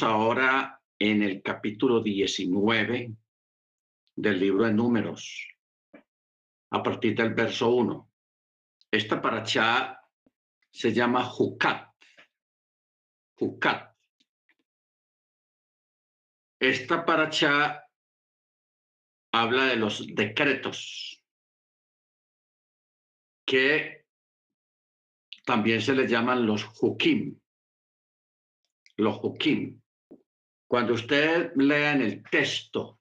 Ahora en el capítulo 19 del libro de Números, a partir del verso 1. Esta paracha se llama Jucat. Jucat. Esta paracha habla de los decretos que también se les llaman los Jukim. Los Jukim. Cuando usted lea en el texto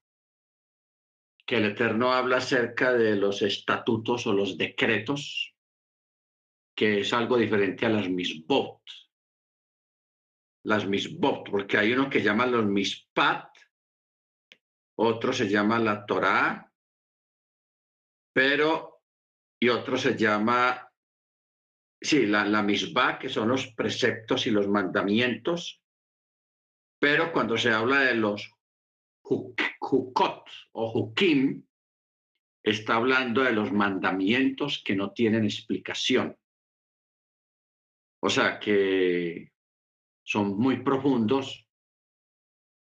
que el Eterno habla acerca de los estatutos o los decretos, que es algo diferente a las misbot. Las misbot, porque hay uno que llama los mispat, otro se llama la Torá, pero, y otro se llama, sí, la, la misbah, que son los preceptos y los mandamientos, pero cuando se habla de los hukot o hukim, está hablando de los mandamientos que no tienen explicación. O sea, que son muy profundos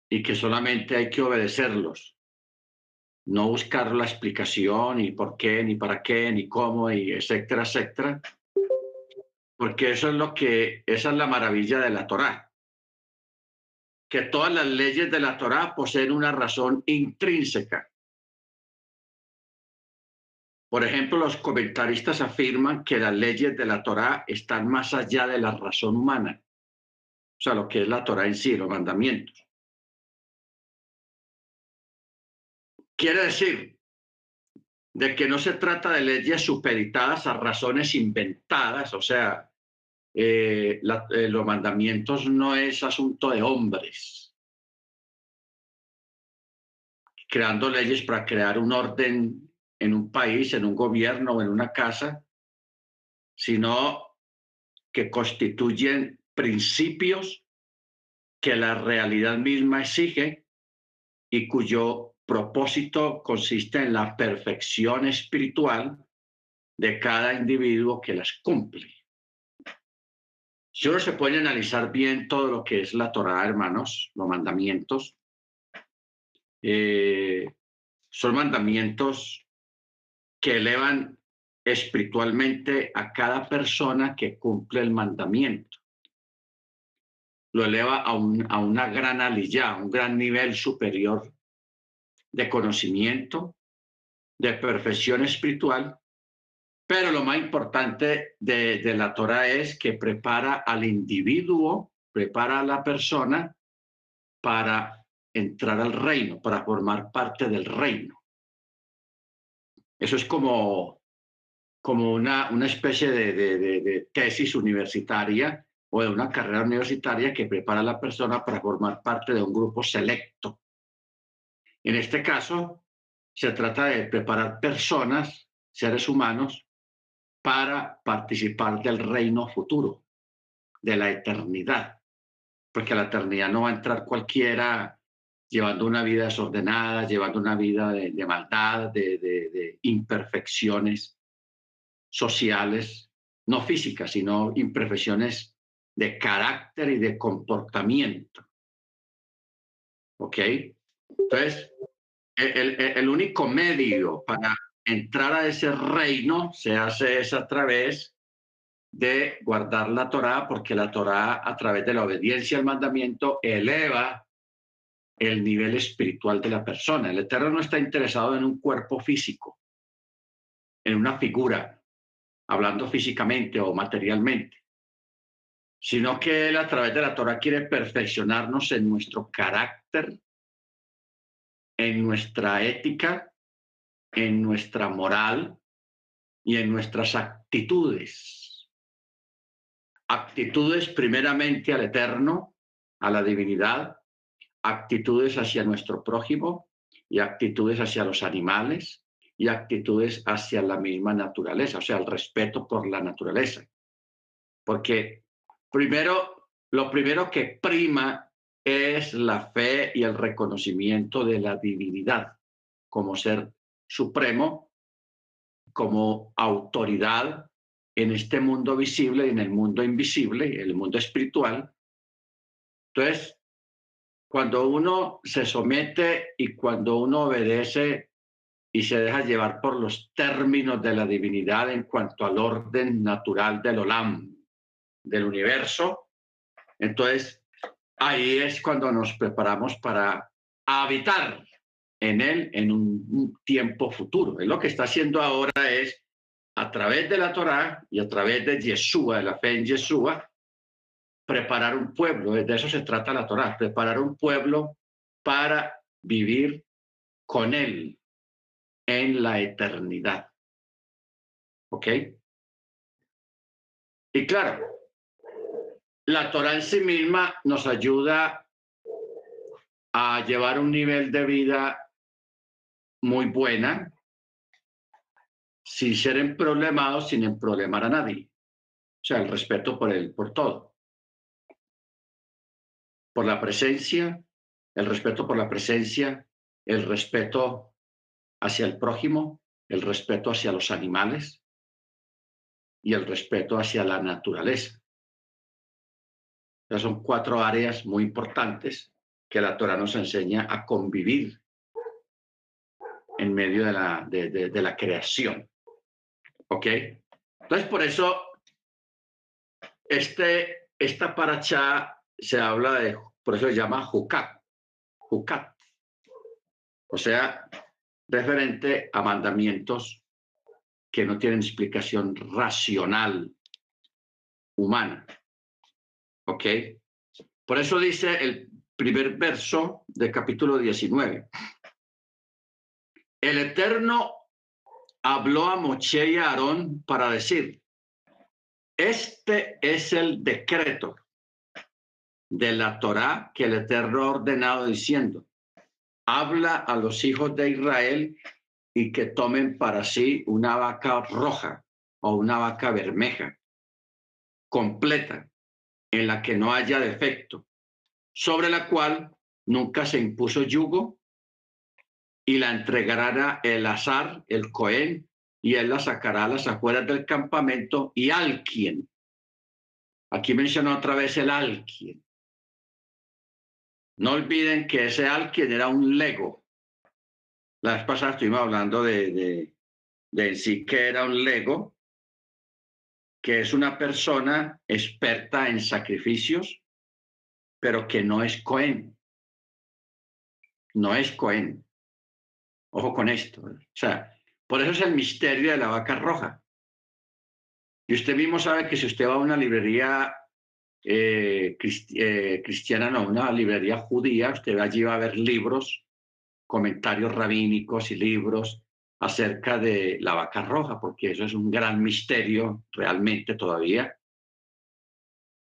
y que solamente hay que obedecerlos. No buscar la explicación y por qué, ni para qué, ni cómo, y etcétera, etcétera. Porque eso es lo que, esa es la maravilla de la Torá. Que todas las leyes de la Torá poseen una razón intrínseca. Por ejemplo, los comentaristas afirman que las leyes de la Torá están más allá de la razón humana. O sea, lo que es la Torá en sí, los mandamientos. Quiere decir de que no se trata de leyes supeditadas a razones inventadas, o sea, eh, eh, los mandamientos no es asunto de hombres, creando leyes para crear un orden en un país, en un gobierno o en una casa, sino que constituyen principios que la realidad misma exige y cuyo propósito consiste en la perfección espiritual de cada individuo que las cumple. Si uno se puede analizar bien todo lo que es la Torah, hermanos, los mandamientos, eh, son mandamientos que elevan espiritualmente a cada persona que cumple el mandamiento. Lo eleva a, una gran aliyá, un gran nivel superior de conocimiento, de perfección espiritual, pero lo más importante de, la Torah es que prepara al individuo, prepara a la persona para entrar al reino, para formar parte del reino. Eso es como, como una, una especie de, de, tesis universitaria o de una carrera universitaria que prepara a la persona para formar parte de un grupo selecto en este caso, se trata de preparar personas, seres humanos, para participar del reino futuro, de la eternidad, porque la eternidad no va a entrar cualquiera llevando una vida desordenada, llevando una vida de, maldad, de imperfecciones sociales, no físicas, sino imperfecciones de carácter y de comportamiento. ¿Ok? Entonces, el, único medio para entrar a ese reino se hace es a través de guardar la Torá, porque la Torá, a través de la obediencia al mandamiento, eleva el nivel espiritual de la persona. El Eterno no está interesado en un cuerpo físico, en una figura, hablando físicamente o materialmente, sino que Él a través de la Torah quiere perfeccionarnos en nuestro carácter, en nuestra ética, en nuestra moral y en nuestras actitudes. Actitudes primeramente al eterno, a la divinidad, actitudes hacia nuestro prójimo y actitudes hacia los animales y actitudes hacia la misma naturaleza, o sea, el respeto por la naturaleza. Porque primero, lo primero que prima es la fe y el reconocimiento de la divinidad como ser supremo, como autoridad en este mundo visible y en el mundo invisible, el mundo espiritual. Entonces, cuando uno se somete y cuando uno obedece y se deja llevar por los términos de la divinidad en cuanto al orden natural del Olam, del universo, entonces ahí es cuando nos preparamos para habitar en él en un, tiempo futuro. Y lo que está haciendo ahora es, a través de la Torá y a través de Yeshua, de la fe en Yeshua, preparar un pueblo, de eso se trata la Torá, preparar un pueblo para vivir con Él en la eternidad. ¿Ok? Y claro, la Torá en sí misma nos ayuda a llevar un nivel de vida muy buena, sin ser emproblemados, sin emproblemar a nadie. O sea, el respeto por él, por todo por la presencia, el respeto por la presencia, el respeto hacia el prójimo, el respeto hacia los animales y el respeto hacia la naturaleza. Esas son cuatro áreas muy importantes que la Torah nos enseña a convivir en medio de la, de, la creación. ¿Ok? Entonces, por eso, este, esta paracha se habla de, por eso se llama Jucat, Jucat, o sea, referente a mandamientos que no tienen explicación racional humana. ¿Ok? Por eso dice el primer verso del capítulo 19. El Eterno habló a Moche y a Aarón para decir, este es el decreto de la Torá que el Eterno ha ordenado diciendo, habla a los hijos de Israel y que tomen para sí una vaca roja o una vaca bermeja, completa, en la que no haya defecto, sobre la cual nunca se impuso yugo, y la entregará el azar, el cohen, y él la sacará a las afueras del campamento, y alguien. Aquí menciona otra vez el alguien. No olviden que ese alguien era un Lego. La vez pasada estuvimos hablando de, de, de sí que era un Lego, que es una persona experta en sacrificios, pero que no es Cohen. No es Cohen. Ojo con esto. ¿eh? O sea, por eso es el misterio de la vaca roja. Y usted mismo sabe que si usted va a una librería eh, eh, cristiana, no, una librería judía, usted allí va a ver libros, comentarios rabínicos y libros acerca de la vaca roja, porque eso es un gran misterio realmente todavía.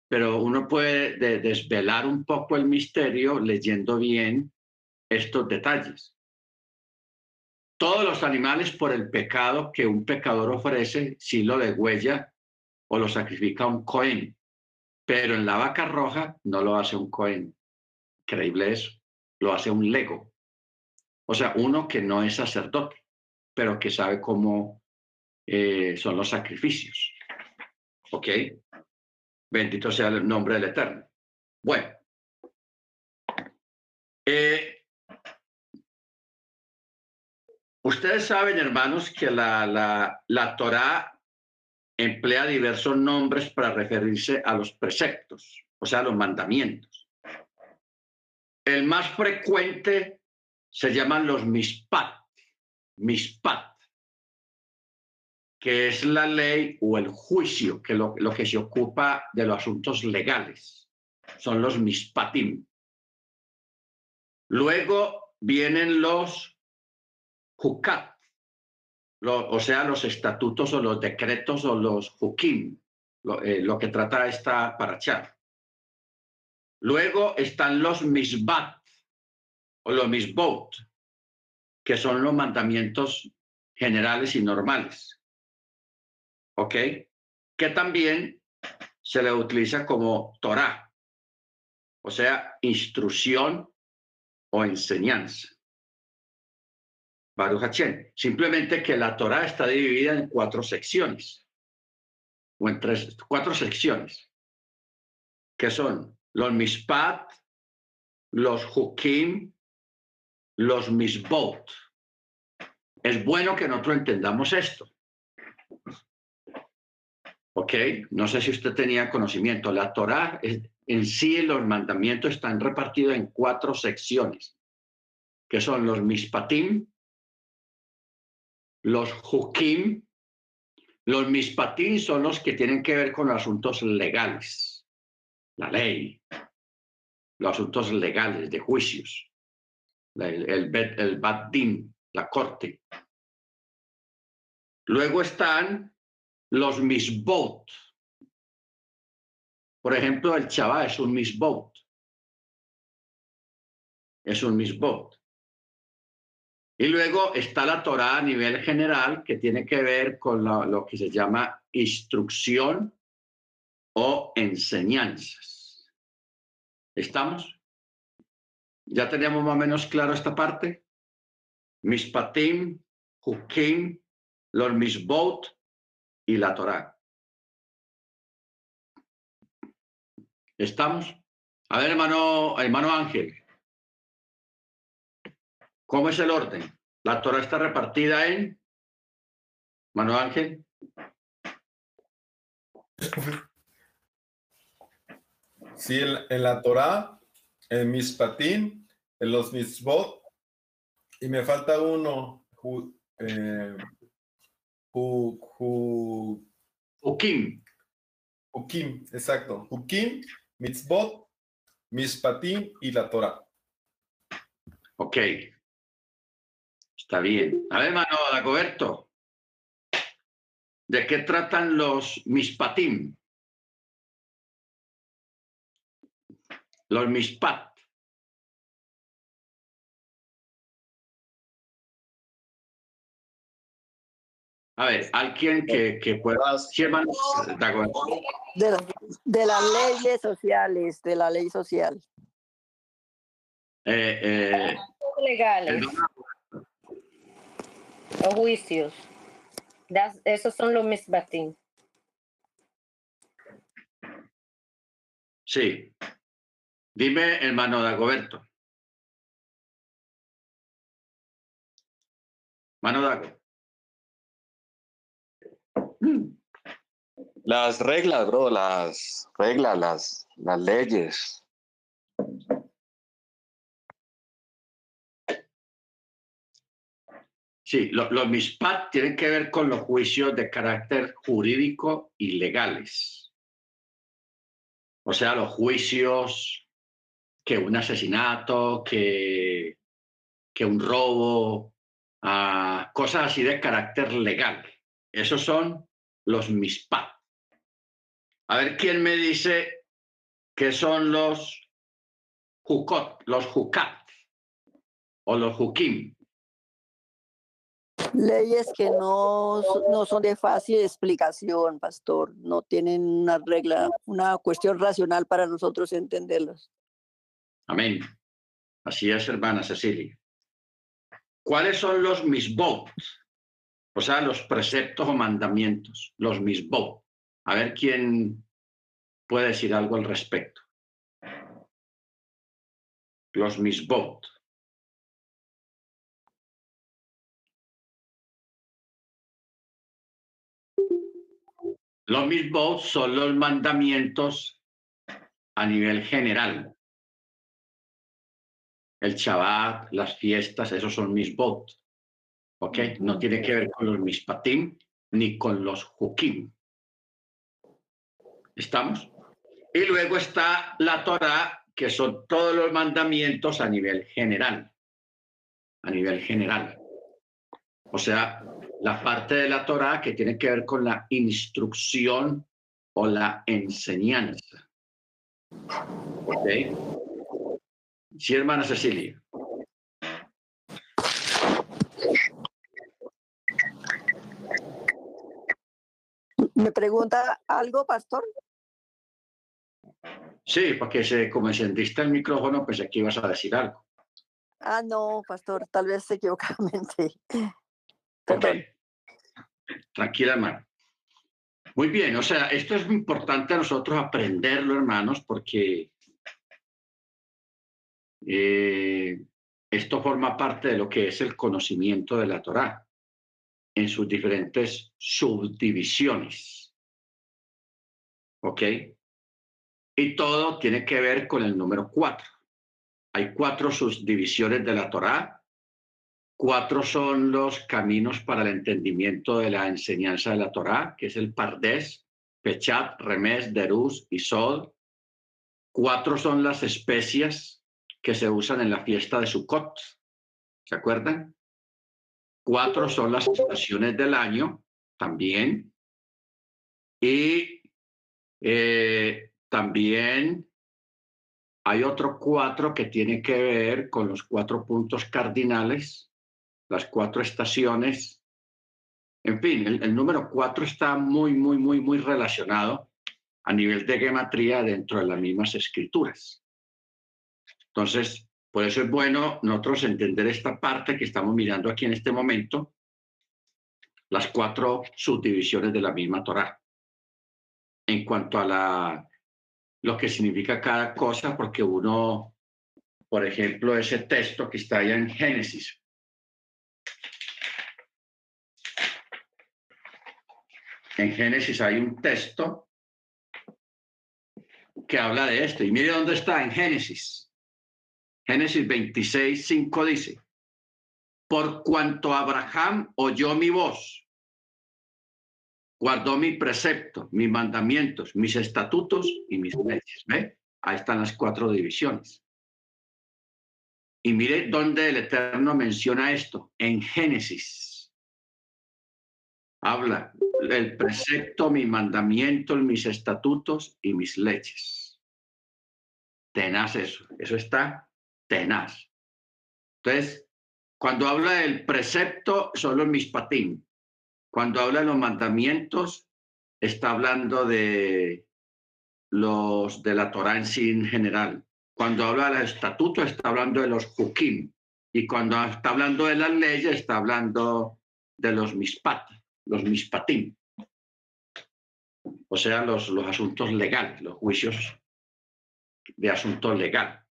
Pero uno puede desvelar un poco el misterio leyendo bien estos detalles. Todos los animales por el pecado que un pecador ofrece, si lo degüella o lo sacrifica un cohen. Pero en la vaca roja no lo hace un Cohen. Increíble eso. Lo hace un Lego. O sea, uno que no es sacerdote, pero que sabe cómo eh, son los sacrificios. ¿Ok? Bendito sea el nombre del Eterno. Bueno. Eh, ustedes saben, hermanos, que la, la, la Torah emplea diversos nombres para referirse a los preceptos, o sea, a los mandamientos. El más frecuente se llaman los mispat, mispat, que es la ley o el juicio, que lo, lo que se ocupa de los asuntos legales. Son los mispatim. Luego vienen los o sea, los estatutos o los decretos o los hukim, lo, eh, lo que trata esta parachá. Luego están los misbat o los misbot, que son los mandamientos generales y normales. ¿Ok? Que también se le utiliza como Torah, o sea, instrucción o enseñanza. Baruch Simplemente que la Torah está dividida en cuatro secciones, o en tres, cuatro secciones, que son los mispat, los hukim, los misbot. Es bueno que nosotros entendamos esto. ¿Ok? No sé si usted tenía conocimiento. La Torah en sí, los mandamientos están repartidos en cuatro secciones, que son los mispatim, los hukim, los mispatim son los que tienen que ver con asuntos legales, la ley, los asuntos legales de juicios, el, el, el la corte. Luego están los misbot. Por ejemplo, el Chabá es un misbot. Es un misbot. Y luego está la Torah a nivel general, que tiene que ver con lo, que se llama instrucción o enseñanzas. ¿Estamos? ¿Ya tenemos más o menos claro esta parte? Mispatim, Hukim, los Misbot y la Torah. ¿Estamos? A ver, hermano, hermano Ángel. ¿Cómo es el orden? La Torah está repartida en. Hermano Ángel. Sí, en, en la Torah, en Mispatim, en los Misbot, y me falta uno, ju, eh, ju, ju, Hukim. Hukim, exacto. Hukim, Mitzvot, Mispatim y la Torah. Ok. Está bien. A ver, hermano Dagoberto. ¿De qué tratan los mispatim? Los mispat. A ver, alguien que, que pueda. De, la- de las leyes sociales, de la ley social. Eh, eh, legales o juicios. Das- esos son los misbatim. sí. Dime, hermano Dagoberto. Mano Dago. Las reglas, bro, las reglas, las, las leyes. Sí, lo- los MISPAT tienen que ver con los juicios de carácter jurídico y legales. O sea, los juicios que un asesinato, que, que un robo, ah, cosas así de carácter legal. Esos son los MISPAT. A ver quién me dice qué son los JUCOT, los JUCAT o los JUKIM. Leyes que no, no son de fácil explicación, pastor. No tienen una regla, una cuestión racional para nosotros entenderlas. Amén. Así es, hermana Cecilia. ¿Cuáles son los misbot? O sea, los preceptos o mandamientos, los misbot. A ver quién puede decir algo al respecto. Los misbot. Los misbot son los mandamientos a nivel general. El Shabbat, las fiestas, esos son mis bot. ¿Ok? No tiene que ver con los mispatim ni con los hukim. ¿Estamos? Y luego está la Torah, que son todos los mandamientos a nivel general. A nivel general. O sea, la parte de la Torah que tiene que ver con la instrucción o la enseñanza. ¿Ok? Sí, hermana Cecilia. ¿Me pregunta algo, pastor? Sí, porque se, como encendiste el micrófono, pensé que ibas a decir algo. Ah, no, pastor, tal vez equivocadamente. Ok. Perdón. Tranquila, hermano. Muy bien, o sea, esto es muy importante a nosotros aprenderlo, hermanos, porque eh, esto forma parte de lo que es el conocimiento de la Torá en sus diferentes subdivisiones. ¿Ok? Y todo tiene que ver con el número cuatro. Hay cuatro subdivisiones de la Torá. Cuatro son los caminos para el entendimiento de la enseñanza de la Torá, que es el Pardés, Pechat, Remes, Deruz y Sod. Cuatro son las especias que se usan en la fiesta de Sukkot. ¿Se acuerdan? Cuatro son las estaciones del año también. Y eh, también hay otro cuatro que tiene que ver con los cuatro puntos cardinales, las cuatro estaciones. En fin, el, número cuatro está muy, muy, muy, muy relacionado a nivel de gematría dentro de las mismas escrituras. Entonces, por eso es bueno nosotros entender esta parte que estamos mirando aquí en este momento, las cuatro subdivisiones de la misma Torah. En cuanto a la, lo que significa cada cosa, porque uno, por ejemplo, ese texto que está allá en Génesis. En Génesis hay un texto que habla de esto. Y mire dónde está en Génesis. Génesis 26, 5 dice, por cuanto Abraham oyó mi voz, guardó mi precepto, mis mandamientos, mis estatutos y mis leyes. ¿Ve? Ahí están las cuatro divisiones. Y mire dónde el Eterno menciona esto, en Génesis. Habla el precepto, mi mandamiento, mis estatutos y mis leyes. Tenaz eso. Eso está tenaz. Entonces, cuando habla del precepto, solo en mispatín. Cuando habla de los mandamientos, está hablando de los de la Torah en sí en general. Cuando habla del estatuto, está hablando de los hukim. Y cuando está hablando de las leyes, está hablando de los mispat, los mispatim. O sea, los, los asuntos legales, los juicios de asunto legal.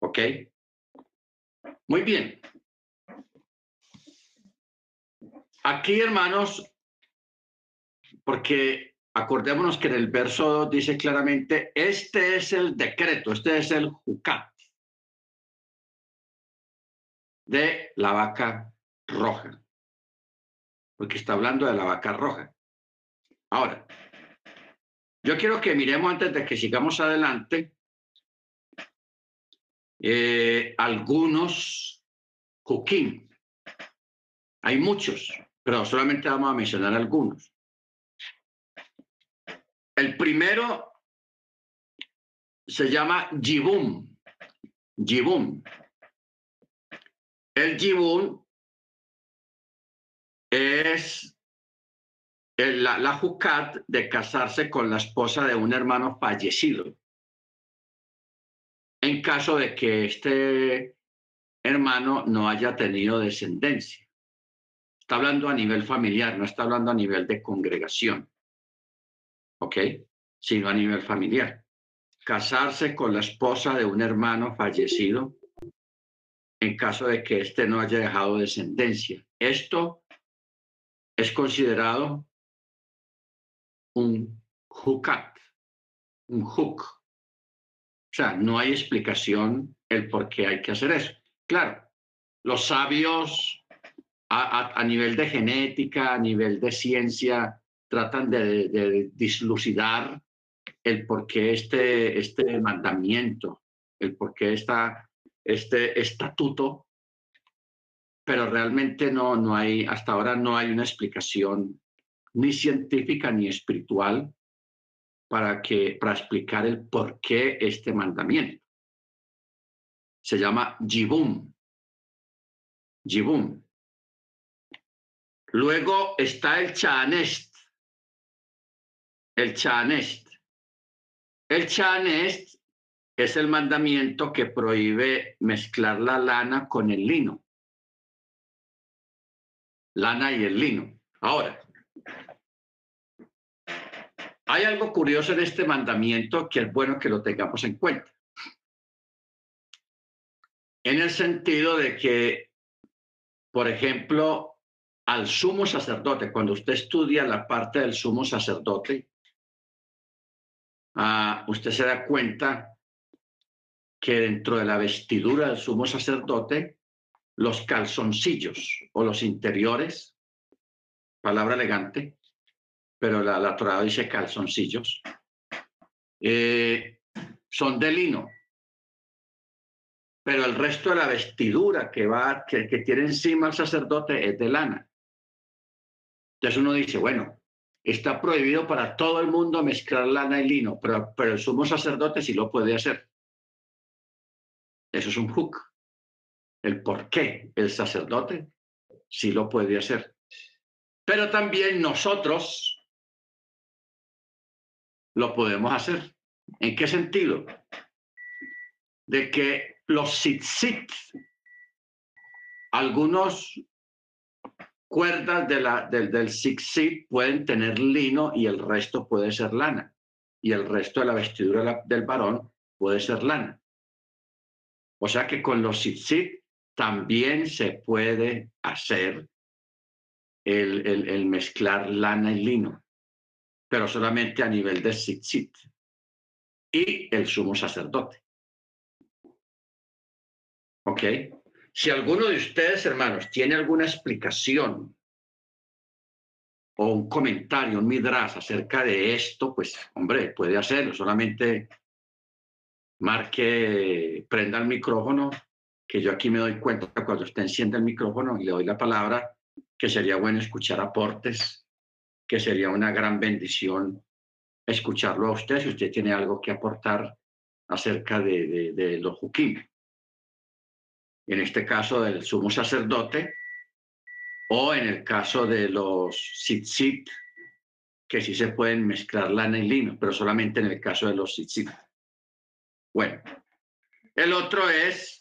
¿Ok? Muy bien. Aquí, hermanos, porque acordémonos que en el verso 2 dice claramente, este es el decreto, este es el jucat de la vaca roja, porque está hablando de la vaca roja. Ahora, yo quiero que miremos antes de que sigamos adelante eh, algunos hukim. Hay muchos, pero solamente vamos a mencionar algunos. El primero se llama Jibum. Jibum. El Jibum es la, la jucat de casarse con la esposa de un hermano fallecido en caso de que este hermano no haya tenido descendencia. Está hablando a nivel familiar, no está hablando a nivel de congregación, ¿ok? Sino a nivel familiar. Casarse con la esposa de un hermano fallecido en caso de que éste no haya dejado descendencia. Esto es considerado un hukat, un huk, o sea, no hay explicación el por qué hay que hacer eso. Claro, los sabios a, nivel de genética, a nivel de ciencia, tratan de, dislucidar el por qué este, este mandamiento, el por qué está este estatuto, pero realmente no, no hay, hasta ahora no hay una explicación ni científica ni espiritual para, que, para explicar el por qué este mandamiento. Se llama Jibum. Jibum. Luego está el Chanest. El Chanest. El Chanest es el mandamiento que prohíbe mezclar la lana con el lino. Lana y el lino. Ahora, hay algo curioso en este mandamiento que es bueno que lo tengamos en cuenta. en el sentido de que, por ejemplo, al sumo sacerdote, cuando usted estudia la parte del sumo sacerdote, ah, usted se da cuenta que dentro de la vestidura del sumo sacerdote, los calzoncillos o los interiores, palabra elegante, pero la, la Torah dice calzoncillos, eh, son de lino. Pero el resto de la vestidura que, va, que, que tiene encima el sacerdote es de lana. Entonces uno dice, bueno, está prohibido para todo el mundo mezclar lana y lino, pero, pero el sumo sacerdote sí lo puede hacer. Eso es un hook. El por qué el sacerdote sí lo puede hacer. Pero también nosotros lo podemos hacer. ¿En qué sentido? De que los tzitzit, algunos cuerdas de la, del, del pueden tener lino y el resto puede ser lana. Y el resto de la vestidura del varón puede ser lana. O sea que con los tzitzit también se puede hacer el, el, mezclar lana y lino pero solamente a nivel de Sitzit y el sumo sacerdote. ¿Ok? Si alguno de ustedes, hermanos, tiene alguna explicación o un comentario, un midras acerca de esto, pues, hombre, puede hacerlo. Solamente marque, prenda el micrófono, que yo aquí me doy cuenta cuando usted enciende el micrófono y le doy la palabra, que sería bueno escuchar aportes que sería una gran bendición escucharlo a usted si usted tiene algo que aportar acerca de, de, los juquim. En este caso del sumo sacerdote o en el caso de los tzitzit, que sí se pueden mezclar lana y lino, pero solamente en el caso de los tzitzit. Bueno, el otro es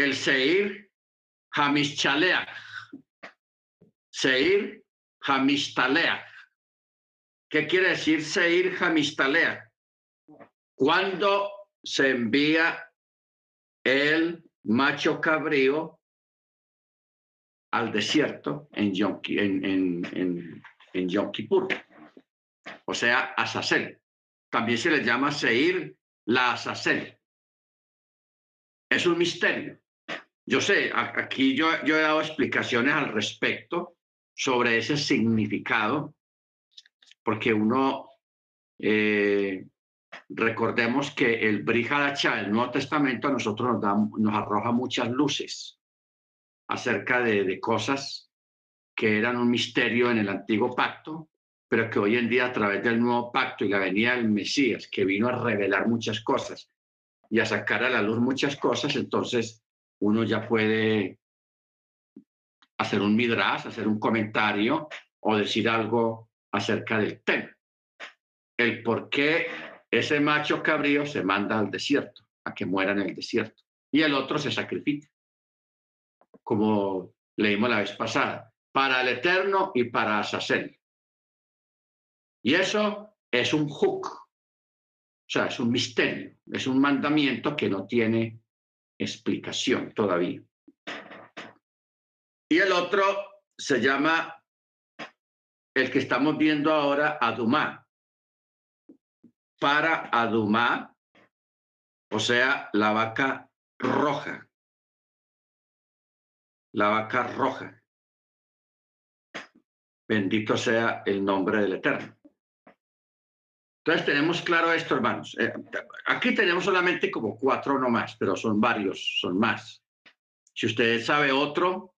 el Seir Hamischaleach. Seir Hamistalea. ¿Qué quiere decir Seir Hamistalea? Cuando se envía el macho cabrío al desierto en Yom, en, en, en, o sea, Azazel. También se le llama Seir la Azazel. Es un misterio. Yo sé, aquí yo, yo he dado explicaciones al respecto, sobre ese significado, porque uno, eh, recordemos que el Brihadacha, el Nuevo Testamento, a nosotros nos, da, nos arroja muchas luces acerca de, de cosas que eran un misterio en el antiguo pacto, pero que hoy en día a través del nuevo pacto y la venida del Mesías, que vino a revelar muchas cosas y a sacar a la luz muchas cosas, entonces uno ya puede hacer un midras, hacer un comentario o decir algo acerca del tema. El por qué ese macho cabrío se manda al desierto, a que muera en el desierto, y el otro se sacrifica, como leímos la vez pasada, para el Eterno y para Azazel. Y eso es un hook, o sea, es un misterio, es un mandamiento que no tiene explicación todavía. Y el otro se llama, el que estamos viendo ahora, Adumá. Para Adumá, o sea, la vaca roja. La vaca roja. Bendito sea el nombre del Eterno. Entonces tenemos claro esto, hermanos. Eh, aquí tenemos solamente como cuatro nomás, pero son varios, son más. Si usted sabe otro,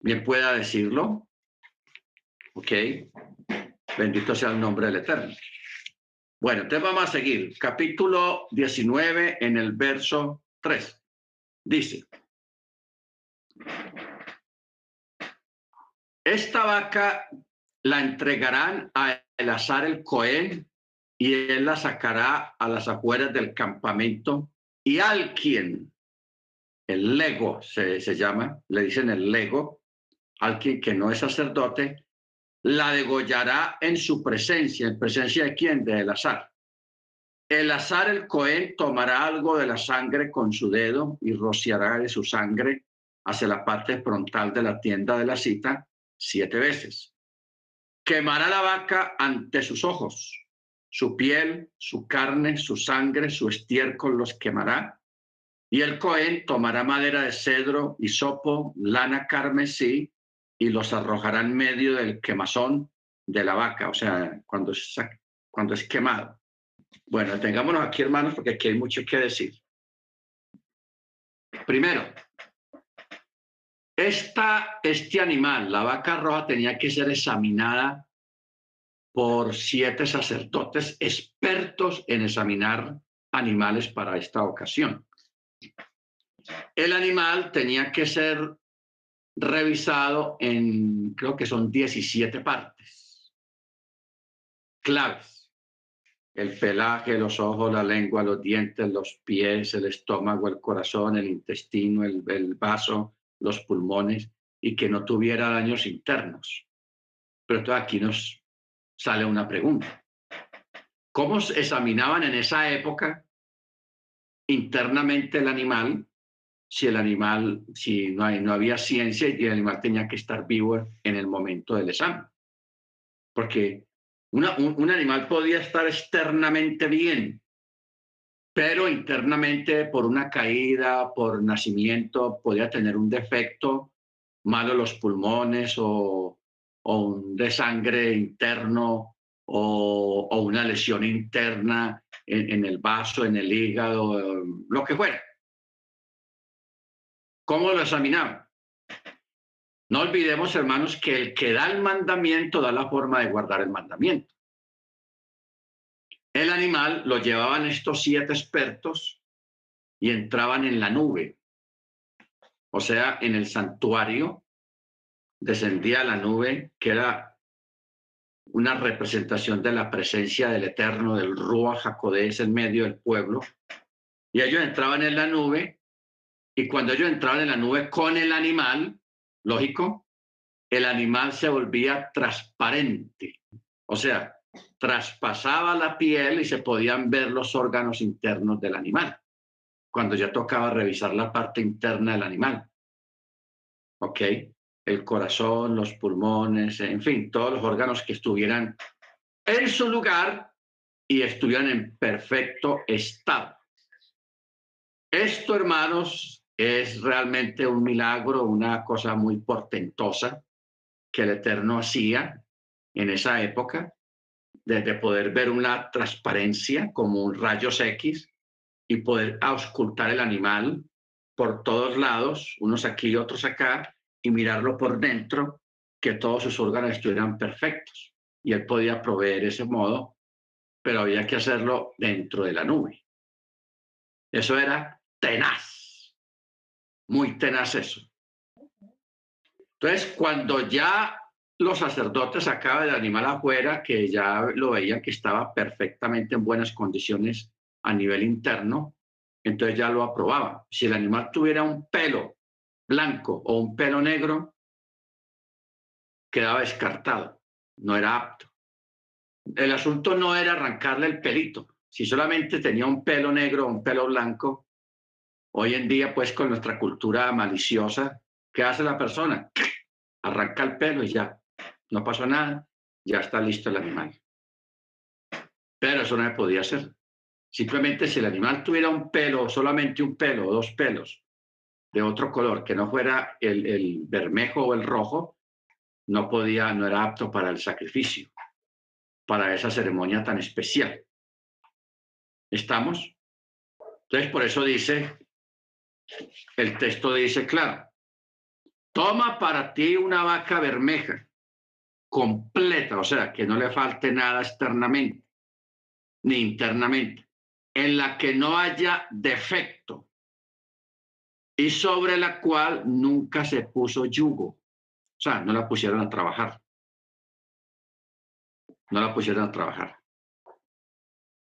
bien pueda decirlo. Ok. Bendito sea el nombre del Eterno. Bueno, entonces vamos a seguir. Capítulo 19 en el verso 3. Dice, esta vaca la entregarán a Elazar el Cohen y él la sacará a las afueras del campamento y al quien el lego se, se llama, le dicen el lego, alguien que no es sacerdote, la degollará en su presencia. ¿En presencia de quién? De azar. El azar el Cohen tomará algo de la sangre con su dedo y rociará de su sangre hacia la parte frontal de la tienda de la cita siete veces. Quemará la vaca ante sus ojos. Su piel, su carne, su sangre, su estiércol los quemará. Y el Cohen tomará madera de cedro, hisopo, lana carmesí y los arrojará en medio del quemazón de la vaca, o sea, cuando es, cuando es quemado. Bueno, tengámonos aquí, hermanos, porque aquí hay mucho que decir. Primero, este animal, la vaca roja, tenía que ser examinada por siete sacerdotes expertos en examinar animales para esta ocasión. El animal tenía que ser revisado en, creo que son 17 partes claves. El pelaje, los ojos, la lengua, los dientes, los pies, el estómago, el corazón, el intestino, el vaso, los pulmones y que no tuviera daños internos. Pero todo aquí nos sale una pregunta. ¿Cómo examinaban en esa época internamente el animal si el animal, si no, hay, no había ciencia y el animal tenía que estar vivo en el momento del examen. Porque un, animal podía estar externamente bien, pero internamente por una caída, por nacimiento, podía tener un defecto, malo los pulmones o, o un desangre interno o, una lesión interna en, el vaso, en el hígado, lo que fuera. ¿Cómo lo examinaban? No olvidemos, hermanos, que el que da el mandamiento da la forma de guardar el mandamiento. El animal lo llevaban estos siete expertos y entraban en la nube. O sea, en el santuario descendía la nube, que era una representación de la presencia del Eterno, del Rúa Jacodés en medio del pueblo. Y ellos entraban en la nube y cuando ellos entraban en la nube con el animal, lógico, el animal se volvía transparente. O sea, traspasaba la piel y se podían ver los órganos internos del animal. Cuando ya tocaba revisar la parte interna del animal. ¿Ok? El corazón, los pulmones, en fin, todos los órganos que estuvieran en su lugar y estuvieran en perfecto estado. Esto, hermanos, es realmente un milagro, una cosa muy portentosa que el Eterno hacía en esa época, desde poder ver una transparencia como un rayos X y poder auscultar el animal por todos lados, unos aquí y otros acá, y mirarlo por dentro, que todos sus órganos estuvieran perfectos. Y él podía proveer ese modo, pero había que hacerlo dentro de la nube. Eso era tenaz muy tenaz eso. Entonces, cuando ya los sacerdotes sacaban el animal afuera, que ya lo veían que estaba perfectamente en buenas condiciones a nivel interno, entonces ya lo aprobaban. Si el animal tuviera un pelo blanco o un pelo negro, quedaba descartado, no era apto. El asunto no era arrancarle el pelito. Si solamente tenía un pelo negro o un pelo blanco, Hoy en día, pues con nuestra cultura maliciosa, ¿qué hace la persona? Arranca el pelo y ya, no pasó nada, ya está listo el animal. Pero eso no podía hacer. Simplemente si el animal tuviera un pelo, solamente un pelo o dos pelos de otro color, que no fuera el, el bermejo o el rojo, no podía, no era apto para el sacrificio, para esa ceremonia tan especial. ¿Estamos? Entonces, por eso dice el texto dice claro, toma para ti una vaca bermeja completa, o sea, que no le falte nada externamente ni internamente, en la que no haya defecto y sobre la cual nunca se puso yugo, o sea, no la pusieron a trabajar. No la pusieron a trabajar.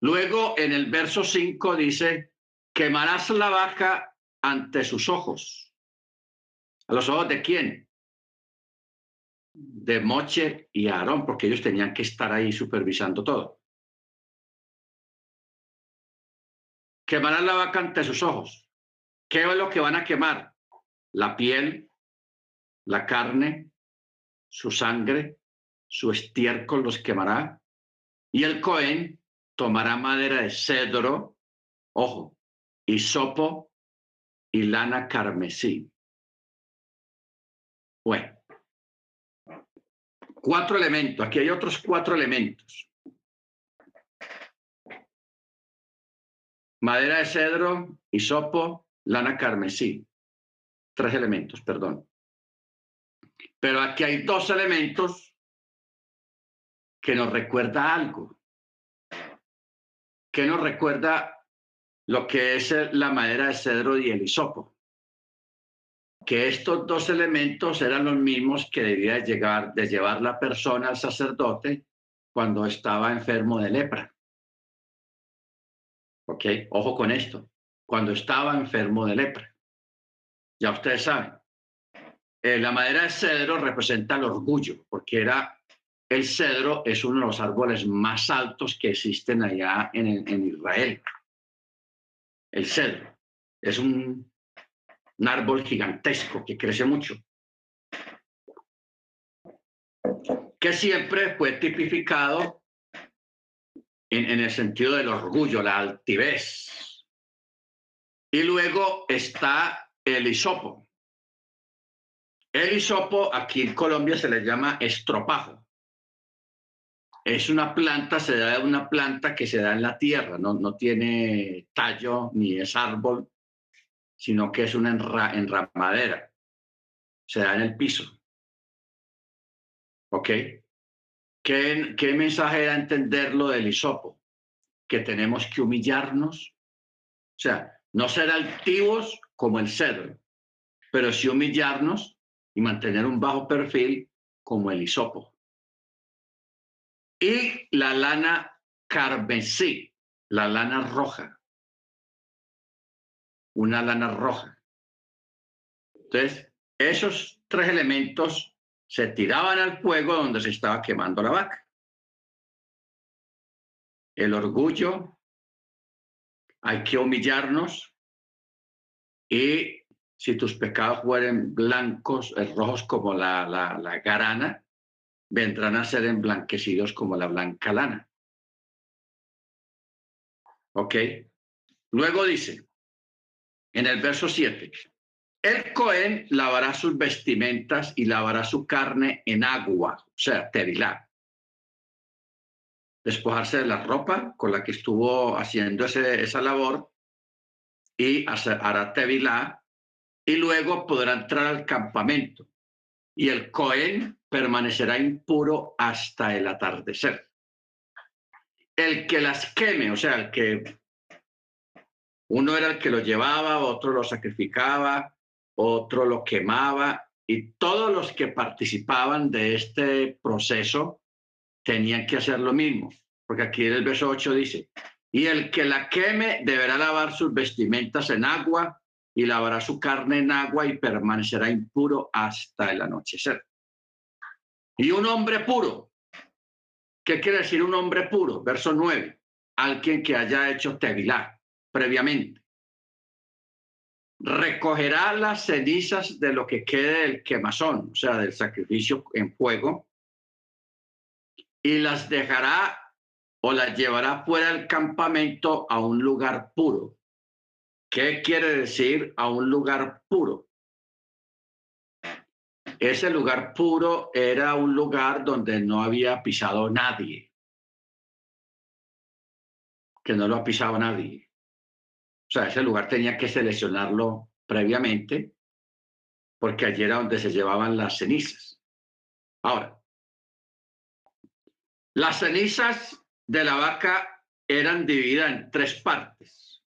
Luego, en el verso 5 dice, quemarás la vaca ante sus ojos. ¿A los ojos de quién? De Moche y Aarón, porque ellos tenían que estar ahí supervisando todo. Quemarán la vaca ante sus ojos. ¿Qué es lo que van a quemar? La piel, la carne, su sangre, su estiércol los quemará. Y el Cohen tomará madera de cedro, ojo, hisopo y lana carmesí. Bueno, cuatro elementos. Aquí hay otros cuatro elementos. Madera de cedro, hisopo, lana carmesí. Tres elementos, perdón. Pero aquí hay dos elementos que nos recuerda algo. Que nos recuerda lo que es la madera de cedro y el hisopo. Que estos dos elementos eran los mismos que debía llegar, de llevar la persona al sacerdote cuando estaba enfermo de lepra. ¿Ok? Ojo con esto. Cuando estaba enfermo de lepra. Ya ustedes saben. Eh, la madera de cedro representa el orgullo, porque era el cedro es uno de los árboles más altos que existen allá en, en Israel. El cedro es un, un, árbol gigantesco que crece mucho, que siempre fue tipificado en, en el sentido del orgullo, la altivez. Y luego está el hisopo. El hisopo aquí en Colombia se le llama estropajo es una planta, se da una planta que se da en la tierra, no, no tiene tallo ni es árbol, sino que es una enramadera. Se da en el piso. ¿Ok? ¿Qué, ¿Qué mensaje da entenderlo del hisopo? Que tenemos que humillarnos. O sea, no ser altivos como el cedro, pero sí humillarnos y mantener un bajo perfil como el hisopo y la lana carmesí, la lana roja. Una lana roja. Entonces, esos tres elementos se tiraban al fuego donde se estaba quemando la vaca. El orgullo, hay que humillarnos y si tus pecados fueren blancos, eh, rojos como la, la, la garana, vendrán a ser emblanquecidos como la blanca lana. ¿Ok? Luego dice, en el verso 7, el Cohen lavará sus vestimentas y lavará su carne en agua, o sea, tevilá. Despojarse de la ropa con la que estuvo haciendo ese, esa labor y hará tevilá y luego podrá entrar al campamento. Y el Cohen permanecerá impuro hasta el atardecer. El que las queme, o sea, el que uno era el que lo llevaba, otro lo sacrificaba, otro lo quemaba, y todos los que participaban de este proceso tenían que hacer lo mismo, porque aquí en el verso 8 dice, y el que la queme deberá lavar sus vestimentas en agua y lavará su carne en agua y permanecerá impuro hasta el anochecer. Y un hombre puro. ¿Qué quiere decir un hombre puro? Verso 9. Alguien que haya hecho tevilá previamente. Recogerá las cenizas de lo que quede del quemazón, o sea, del sacrificio en fuego, y las dejará o las llevará fuera del campamento a un lugar puro. ¿Qué quiere decir a un lugar puro? Ese lugar puro era un lugar donde no había pisado nadie, que no lo ha pisado nadie. O sea, ese lugar tenía que seleccionarlo previamente, porque allí era donde se llevaban las cenizas. Ahora, las cenizas de la vaca eran divididas en tres partes.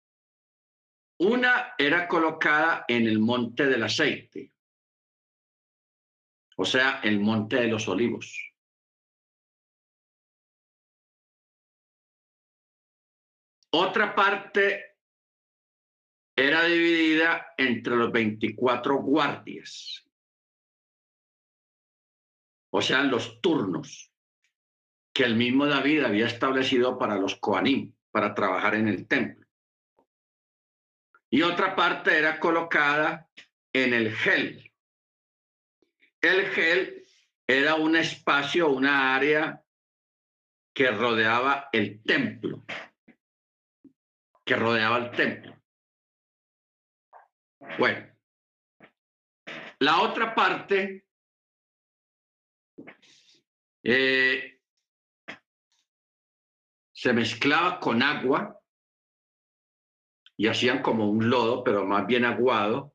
Una era colocada en el monte del aceite, o sea, el monte de los olivos. Otra parte era dividida entre los 24 guardias, o sea, los turnos que el mismo David había establecido para los Coanim, para trabajar en el templo. y otra parte era colocada en el gel. El gel era un espacio, una área que rodeaba el templo, que rodeaba el templo. Bueno, la otra parte eh, se mezclaba con agua y hacían como un lodo, pero más bien aguado,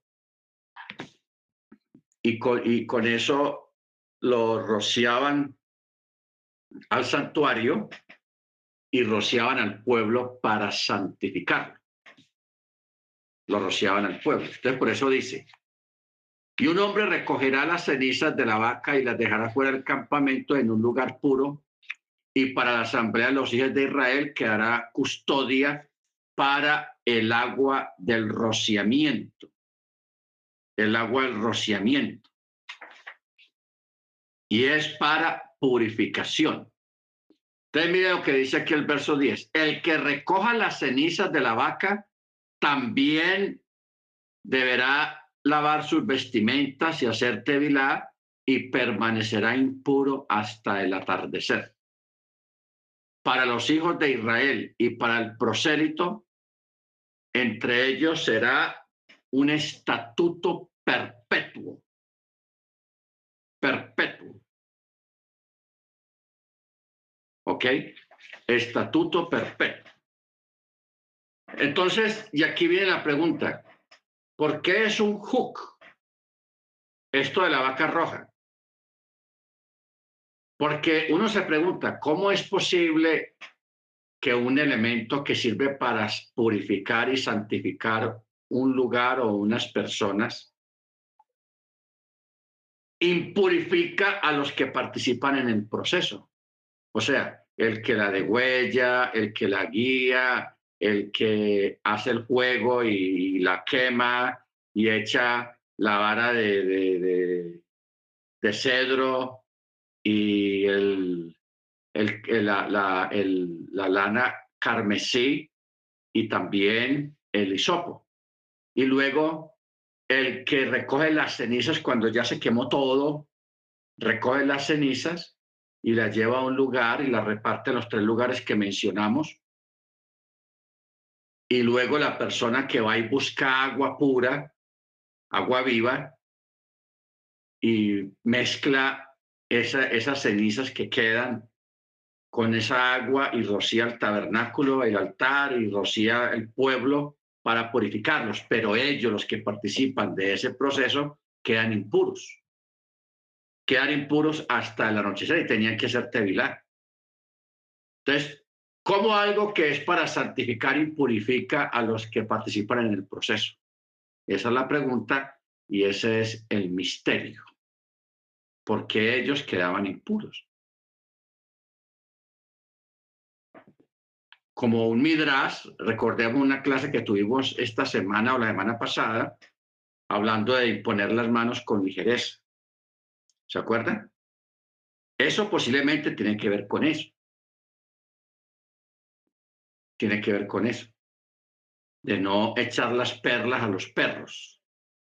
y con, y con eso lo rociaban al santuario y rociaban al pueblo para santificarlo. Lo rociaban al pueblo. Entonces, por eso dice, y un hombre recogerá las cenizas de la vaca y las dejará fuera del campamento en un lugar puro, y para la asamblea de los hijos de Israel quedará custodia para el agua del rociamiento. El agua del rociamiento. Y es para purificación. Entonces, mire lo que dice aquí el verso 10. El que recoja las cenizas de la vaca también deberá lavar sus vestimentas y hacer tevilá y permanecerá impuro hasta el atardecer. Para los hijos de Israel y para el prosélito, entre ellos será un estatuto perpetuo. Perpetuo. ¿Ok? Estatuto perpetuo. Entonces, y aquí viene la pregunta, ¿Por qué es un hook? Esto de la vaca roja. Porque uno se pregunta, ¿cómo es posible que un elemento que sirve para purificar y santificar un lugar o unas personas impurifica a los que participan en el proceso? O sea, el que la degüella, el que la guía, el que hace el fuego y, la quema y echa la vara de, de, cedro y el, el, la, la, la, lana carmesí y también el hisopo. Y luego el que recoge las cenizas cuando ya se quemó todo, recoge las cenizas y las lleva a un lugar y las reparte en los tres lugares que mencionamos y luego la persona que va y busca agua pura, agua viva, y mezcla esas cenizas que quedan con esa agua y rocía el tabernáculo, el altar y rocía el pueblo para purificarlos, pero ellos, los que participan de ese proceso, quedan impuros. Quedan impuros hasta el anochecer y tenían que ser tevilar. Entonces, ¿Cómo algo que es para santificar y purifica a los que participan en el proceso? Esa es la pregunta y ese es el misterio. ¿Por qué ellos quedaban impuros? Como un midras, recordemos una clase que tuvimos esta semana o la semana pasada, hablando de imponer las manos con ligereza. ¿Se acuerdan? Eso posiblemente tiene que ver con eso tiene que ver con eso, de no echar las perlas a los perros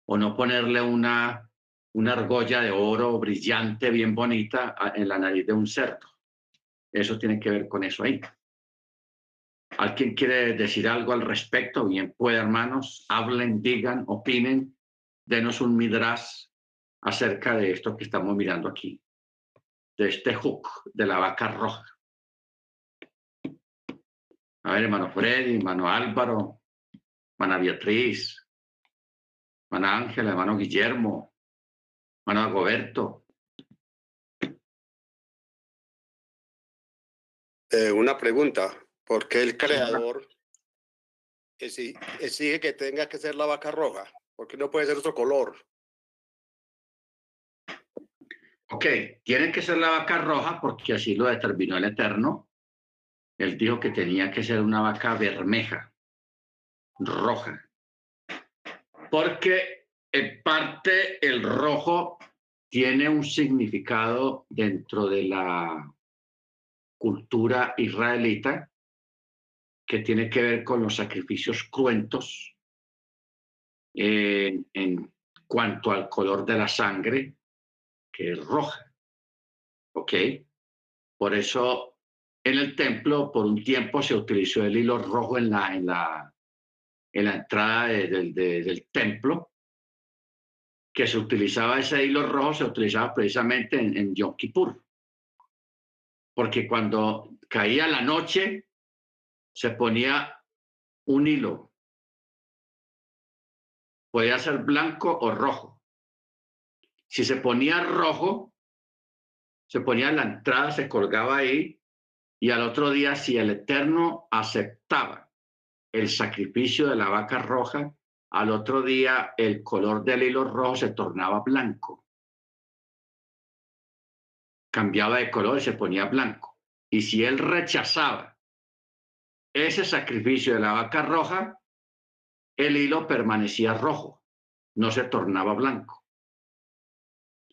o no ponerle una, una argolla de oro brillante, bien bonita, en la nariz de un cerdo. Eso tiene que ver con eso ahí. ¿Alguien quiere decir algo al respecto? Bien puede, hermanos, hablen, digan, opinen, denos un midras acerca de esto que estamos mirando aquí, de este hook de la vaca roja. A ver, hermano Freddy, hermano Álvaro, hermana Beatriz, hermana Ángela, hermano Guillermo, hermano Agoberto. Eh, una pregunta, ¿por qué el creador exige que tenga que ser la vaca roja? ¿Por qué no puede ser otro color? Ok, tiene que ser la vaca roja porque así lo determinó el Eterno él dijo que tenía que ser una vaca bermeja, roja, porque en parte el rojo tiene un significado dentro de la cultura israelita que tiene que ver con los sacrificios cruentos eh, en cuanto al color de la sangre, que es roja. ¿Ok? Por eso en el templo por un tiempo se utilizó el hilo rojo en la, en la, en la entrada del templo, que se utilizaba ese hilo rojo, se utilizaba precisamente en, en Yom Kippur. Porque cuando caía la noche, se ponía un hilo. Podía ser blanco o rojo. Si se ponía rojo, se ponía en la entrada, se colgaba ahí, y al otro día, si el Eterno aceptaba el sacrificio de la vaca roja, al otro día el color del hilo rojo se tornaba blanco. Cambiaba de color y se ponía blanco. Y si él rechazaba ese sacrificio de la vaca roja, el hilo permanecía rojo, no se tornaba blanco.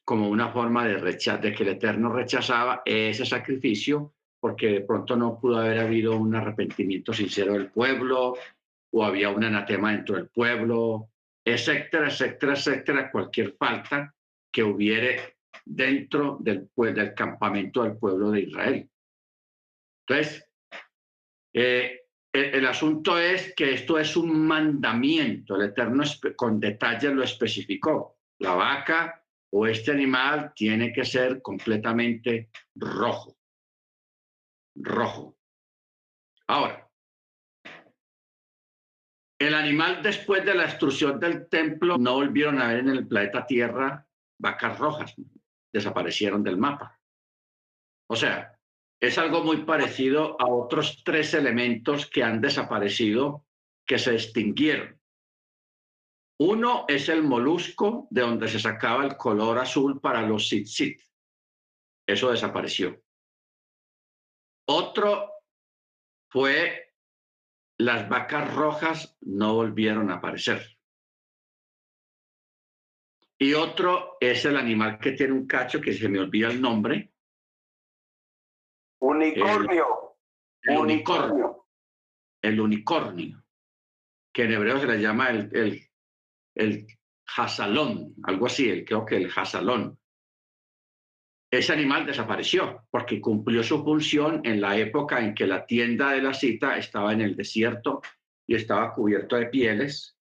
Como una forma de, de que el Eterno rechazaba ese sacrificio porque de pronto no pudo haber habido un arrepentimiento sincero del pueblo o había un anatema dentro del pueblo, etcétera, etcétera, etcétera, cualquier falta que hubiere dentro del, del campamento del pueblo de Israel. Entonces, eh, el, asunto es que esto es un mandamiento, el Eterno con detalle lo especificó. La vaca o este animal tiene que ser completamente rojo rojo. Ahora, el animal después de la destrucción del templo no volvieron a ver en el planeta Tierra vacas rojas, desaparecieron del mapa. O sea, es algo muy parecido a otros tres elementos que han desaparecido, que se extinguieron. Uno es el molusco, de donde se sacaba el color azul para los sit Eso desapareció. Otro fue las vacas rojas no volvieron a aparecer. Y otro es el animal que tiene un cacho que se me olvida el nombre. Unicornio. El, unicornio. El unicornio. Que en hebreo se le llama el, el, el jasalón, algo así, el, creo que el jasalón ese animal desapareció porque cumplió su función en la época en que la tienda de la cita estaba en el desierto y estaba cubierto de pieles,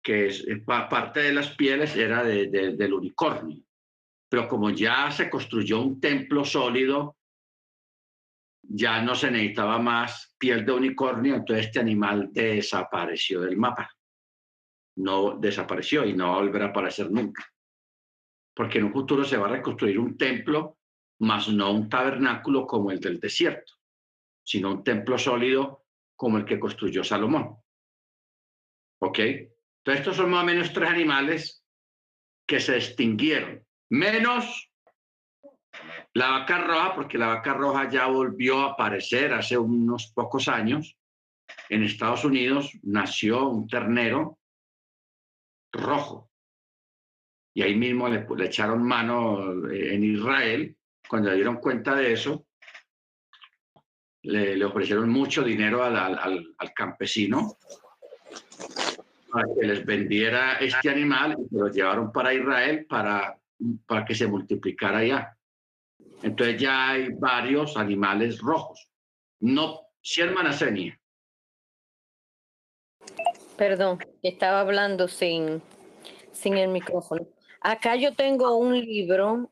que es, eh, parte de las pieles era del unicornio. Pero como ya se construyó un templo sólido, ya no se necesitaba más piel de unicornio, entonces este animal desapareció del mapa. No desapareció y no volverá a aparecer nunca porque en un futuro se va a reconstruir un templo, más no un tabernáculo como el del desierto, sino un templo sólido como el que construyó Salomón. ¿Ok? Entonces estos son más o menos tres animales que se extinguieron, menos la vaca roja, porque la vaca roja ya volvió a aparecer hace unos pocos años. En Estados Unidos nació un ternero rojo, y ahí mismo le, echaron mano eh, en Israel, cuando le dieron cuenta de eso, le, ofrecieron mucho dinero al, campesino para que les vendiera este animal y lo llevaron para Israel para, para que se multiplicara allá. Entonces ya hay varios animales rojos. No, si hermana Senia. Perdón, estaba hablando sin, sin el micrófono. Acá yo tengo un libro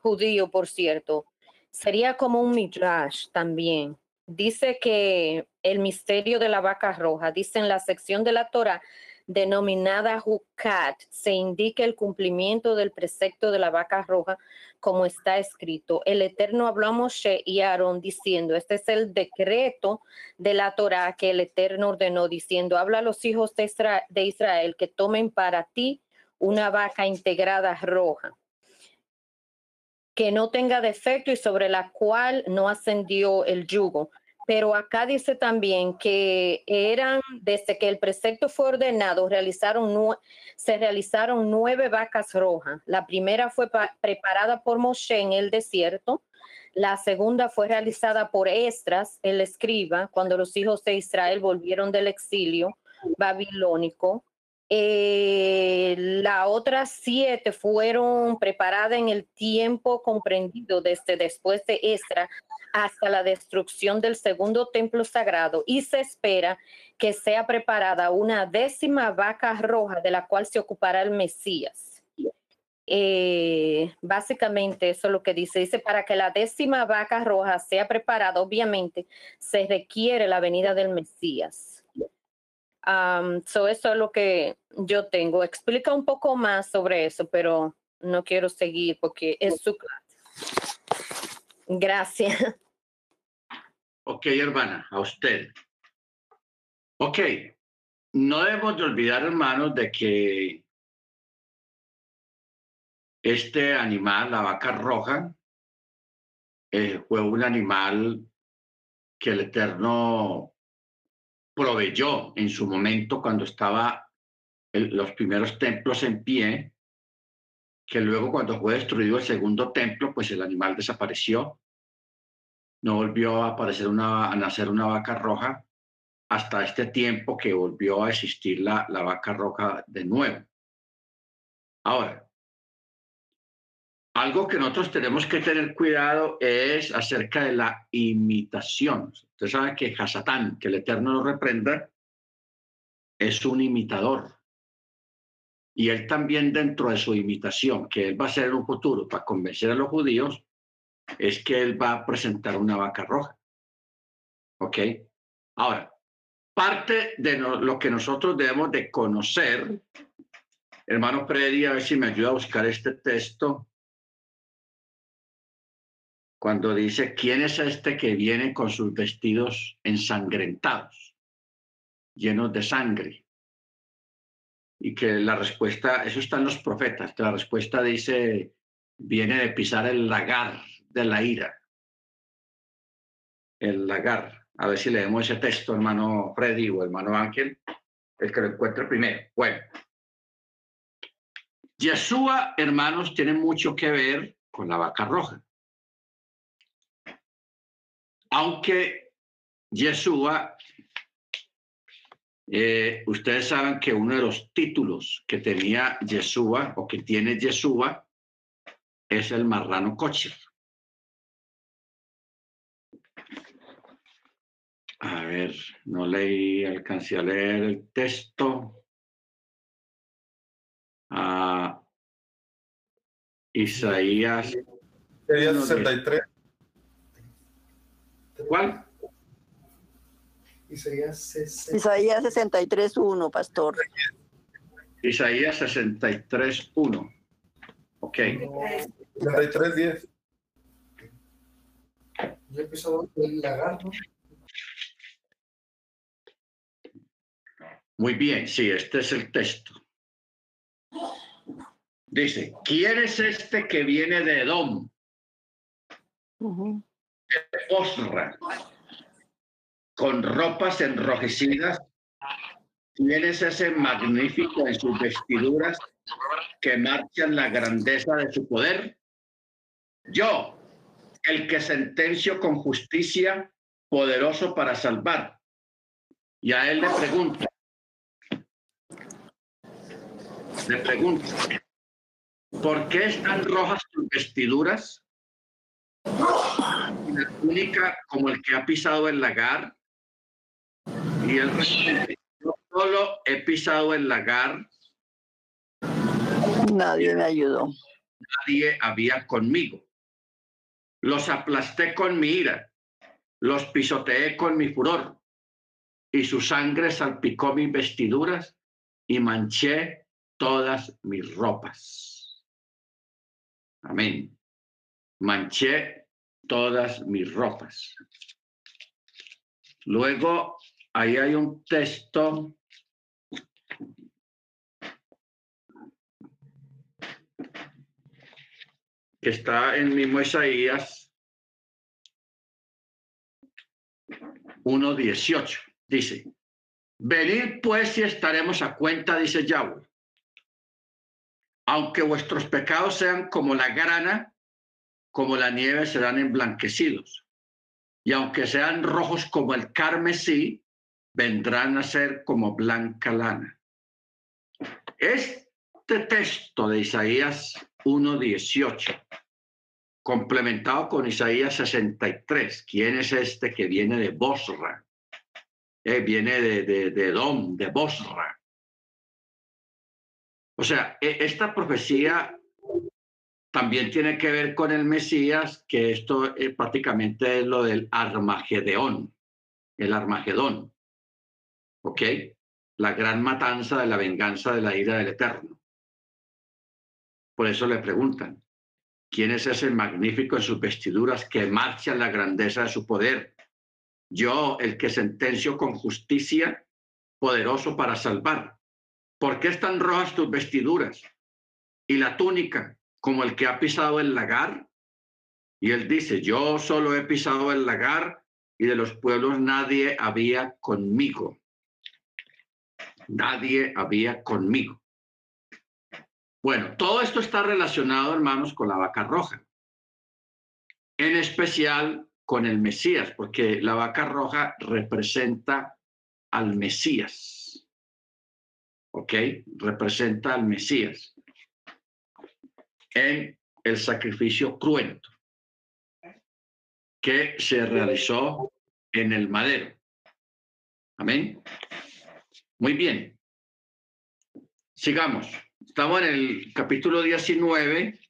judío, por cierto. Sería como un midrash también. Dice que el misterio de la vaca roja, dice en la sección de la Torah denominada Hukat, se indica el cumplimiento del precepto de la vaca roja como está escrito. El Eterno habló a Moshe y Aarón diciendo, este es el decreto de la Torah que el Eterno ordenó diciendo, habla a los hijos de Israel que tomen para ti una vaca integrada roja que no tenga defecto y sobre la cual no ascendió el yugo. Pero acá dice también que eran, desde que el precepto fue ordenado, realizaron se realizaron nueve vacas rojas. La primera fue preparada por Moshe en el desierto. La segunda fue realizada por Estras, el escriba, cuando los hijos de Israel volvieron del exilio babilónico Eh, las otras siete fueron preparadas en el tiempo comprendido desde después de Estra hasta la destrucción del segundo templo sagrado y se espera que sea preparada una décima vaca roja de la cual se ocupará el Mesías. Eh, básicamente eso es lo que dice. Dice, para que la décima vaca roja sea preparada, obviamente se requiere la venida del Mesías. Um, so eso es lo que yo tengo. Explica un poco más sobre eso, pero no quiero seguir porque es su clase. Gracias. Ok, hermana, a usted. Ok, no debemos de olvidar, hermanos, de que este animal, la vaca roja, eh, fue un animal que el Eterno proveyó en su momento cuando estaba los primeros templos en pie, que luego cuando fue destruido el segundo templo, pues el animal desapareció no volvió a aparecer una, a nacer una vaca roja hasta este tiempo que volvió a existir la, la vaca roja de nuevo. Ahora, algo que nosotros tenemos que tener cuidado es acerca de la imitación. Usted sabe que Hasatán, que el Eterno lo reprenda, es un imitador. Y él también dentro de su imitación, que él va a hacer en un futuro para convencer a los judíos, es que él va a presentar una vaca roja. ¿Ok? Ahora, parte de lo que nosotros debemos de conocer, hermano Freddy, a ver si me ayuda a buscar este texto, cuando dice, ¿quién es este que viene con sus vestidos ensangrentados, llenos de sangre? Y que la respuesta, eso está en los profetas, que la respuesta dice, viene de pisar el lagar de la ira. El lagar. A ver si leemos ese texto, hermano Freddy o hermano Ángel, el que lo encuentre primero. Bueno. Yeshua, hermanos, tiene mucho que ver con la vaca roja. Aunque Yeshua, eh, ustedes saben que uno de los títulos que tenía Yeshua o que tiene Yeshua es el marrano coche. A ver, no leí, alcancé a leer el texto. Ah, Isaías. Isaías 63. ¿Cuál? Isaías 63.1, pastor. Isaías 63.1. Ok. 63.10. Yo empezó el lagarto. Muy bien, sí, este es el texto. Dice, ¿quién es este que viene de Edom? Osra, con ropas enrojecidas. ¿Quién es ese magnífico en sus vestiduras que marchan la grandeza de su poder? Yo, el que sentencio con justicia, poderoso para salvar. Y a él le pregunta, le pregunto, ¿por qué están rojas tus vestiduras? La túnica como el que ha pisado el lagar. Y responde, yo solo he pisado el lagar. Nadie me ayudó. Nadie había conmigo. Los aplasté con mi ira, los pisoteé con mi furor, y su sangre salpicó mis vestiduras y manché todas mis ropas. Amén. Manché todas mis ropas. Luego, ahí hay un texto que está en mismo Isaías 1.18. Dice, venid pues y estaremos a cuenta, dice Yahweh aunque vuestros pecados sean como la grana, como la nieve serán emblanquecidos. Y aunque sean rojos como el carmesí, vendrán a ser como blanca lana. Este texto de Isaías 1.18, complementado con Isaías 63, ¿quién es este que viene de Bosra? Eh, viene de, de, de Dom, de Bosra. O sea, e, esta profecía también tiene que ver con el Mesías, que esto eh, prácticamente lo del Armagedón, el Armagedón. ¿Ok? La gran matanza de la venganza de la ira del Eterno. Por eso le preguntan, ¿quién es ese magnífico en sus vestiduras que marcha en la grandeza de su poder? Yo, el que sentencio con justicia, poderoso para salvar. ¿Por qué están rojas tus vestiduras? Y la túnica, como el que ha pisado el lagar. Y él dice, yo solo he pisado el lagar y de los pueblos nadie había conmigo. Nadie había conmigo. Bueno, todo esto está relacionado, hermanos, con la vaca roja. En especial con el Mesías, porque la vaca roja representa al Mesías. ¿Ok? Representa al Mesías en el sacrificio cruento que se realizó en el madero. Amén. Muy bien. Sigamos. Estamos en el capítulo 19,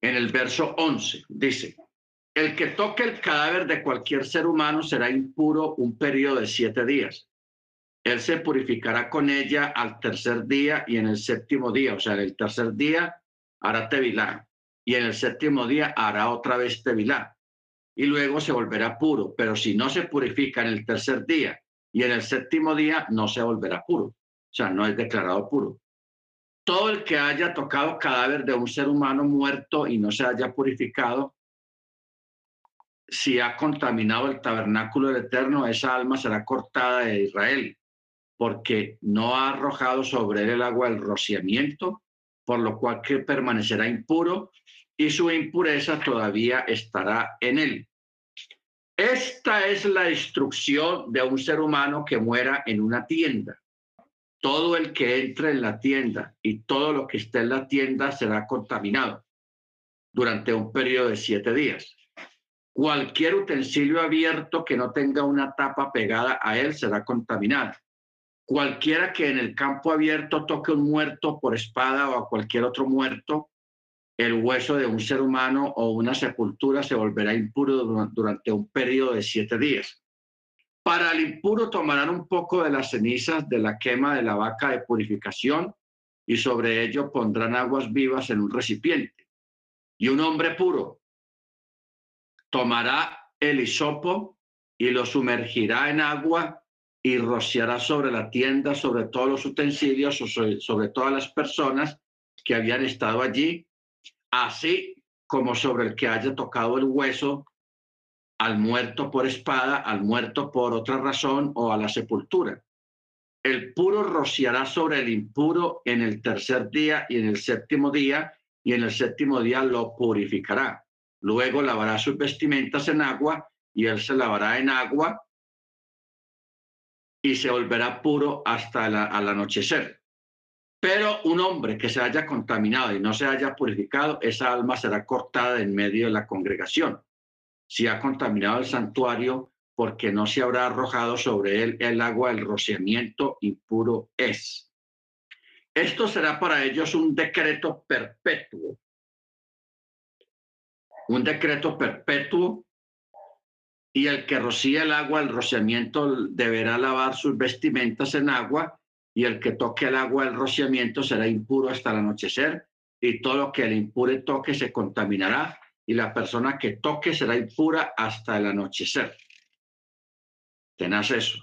en el verso 11. Dice, el que toque el cadáver de cualquier ser humano será impuro un periodo de siete días. Él se purificará con ella al tercer día y en el séptimo día, o sea, en el tercer día hará tevilá y en el séptimo día hará otra vez tevilá y luego se volverá puro. Pero si no se purifica en el tercer día y en el séptimo día, no se volverá puro o sea, no es declarado puro. Todo el que haya tocado cadáver de un ser humano muerto y no se haya purificado, si ha contaminado el tabernáculo del Eterno, esa alma será cortada de Israel, porque no ha arrojado sobre él el agua del rociamiento, por lo cual que permanecerá impuro y su impureza todavía estará en él. Esta es la instrucción de un ser humano que muera en una tienda todo el que entre en la tienda y todo lo que esté en la tienda será contaminado durante un periodo de siete días. Cualquier utensilio abierto que no tenga una tapa pegada a él será contaminado. Cualquiera que en el campo abierto toque un muerto por espada o a cualquier otro muerto, el hueso de un ser humano o una sepultura se volverá impuro durante un periodo de siete días. Para el impuro tomarán un poco de las cenizas de la quema de la vaca de purificación y sobre ello pondrán aguas vivas en un recipiente. Y un hombre puro tomará el hisopo y lo sumergirá en agua y rociará sobre la tienda, sobre todos los utensilios, sobre, todas las personas que habían estado allí, así como sobre el que haya tocado el hueso al muerto por espada, al muerto por otra razón o a la sepultura. El puro rociará sobre el impuro en el tercer día y en el séptimo día, y en el séptimo día lo purificará. Luego lavará sus vestimentas en agua, y él se lavará en agua y se volverá puro hasta el anochecer. Pero un hombre que se haya contaminado y no se haya purificado, esa alma será cortada en medio de la congregación si ha contaminado el santuario, porque no se habrá arrojado sobre él el agua del rociamiento impuro es. Esto será para ellos un decreto perpetuo. Un decreto perpetuo y el que rocía el agua, el rociamiento, deberá lavar sus vestimentas en agua, y el que toque el agua del rociamiento será impuro hasta el anochecer, y todo lo que el impure toque se contaminará, y la persona que toque será impura hasta el anochecer. Tenás eso.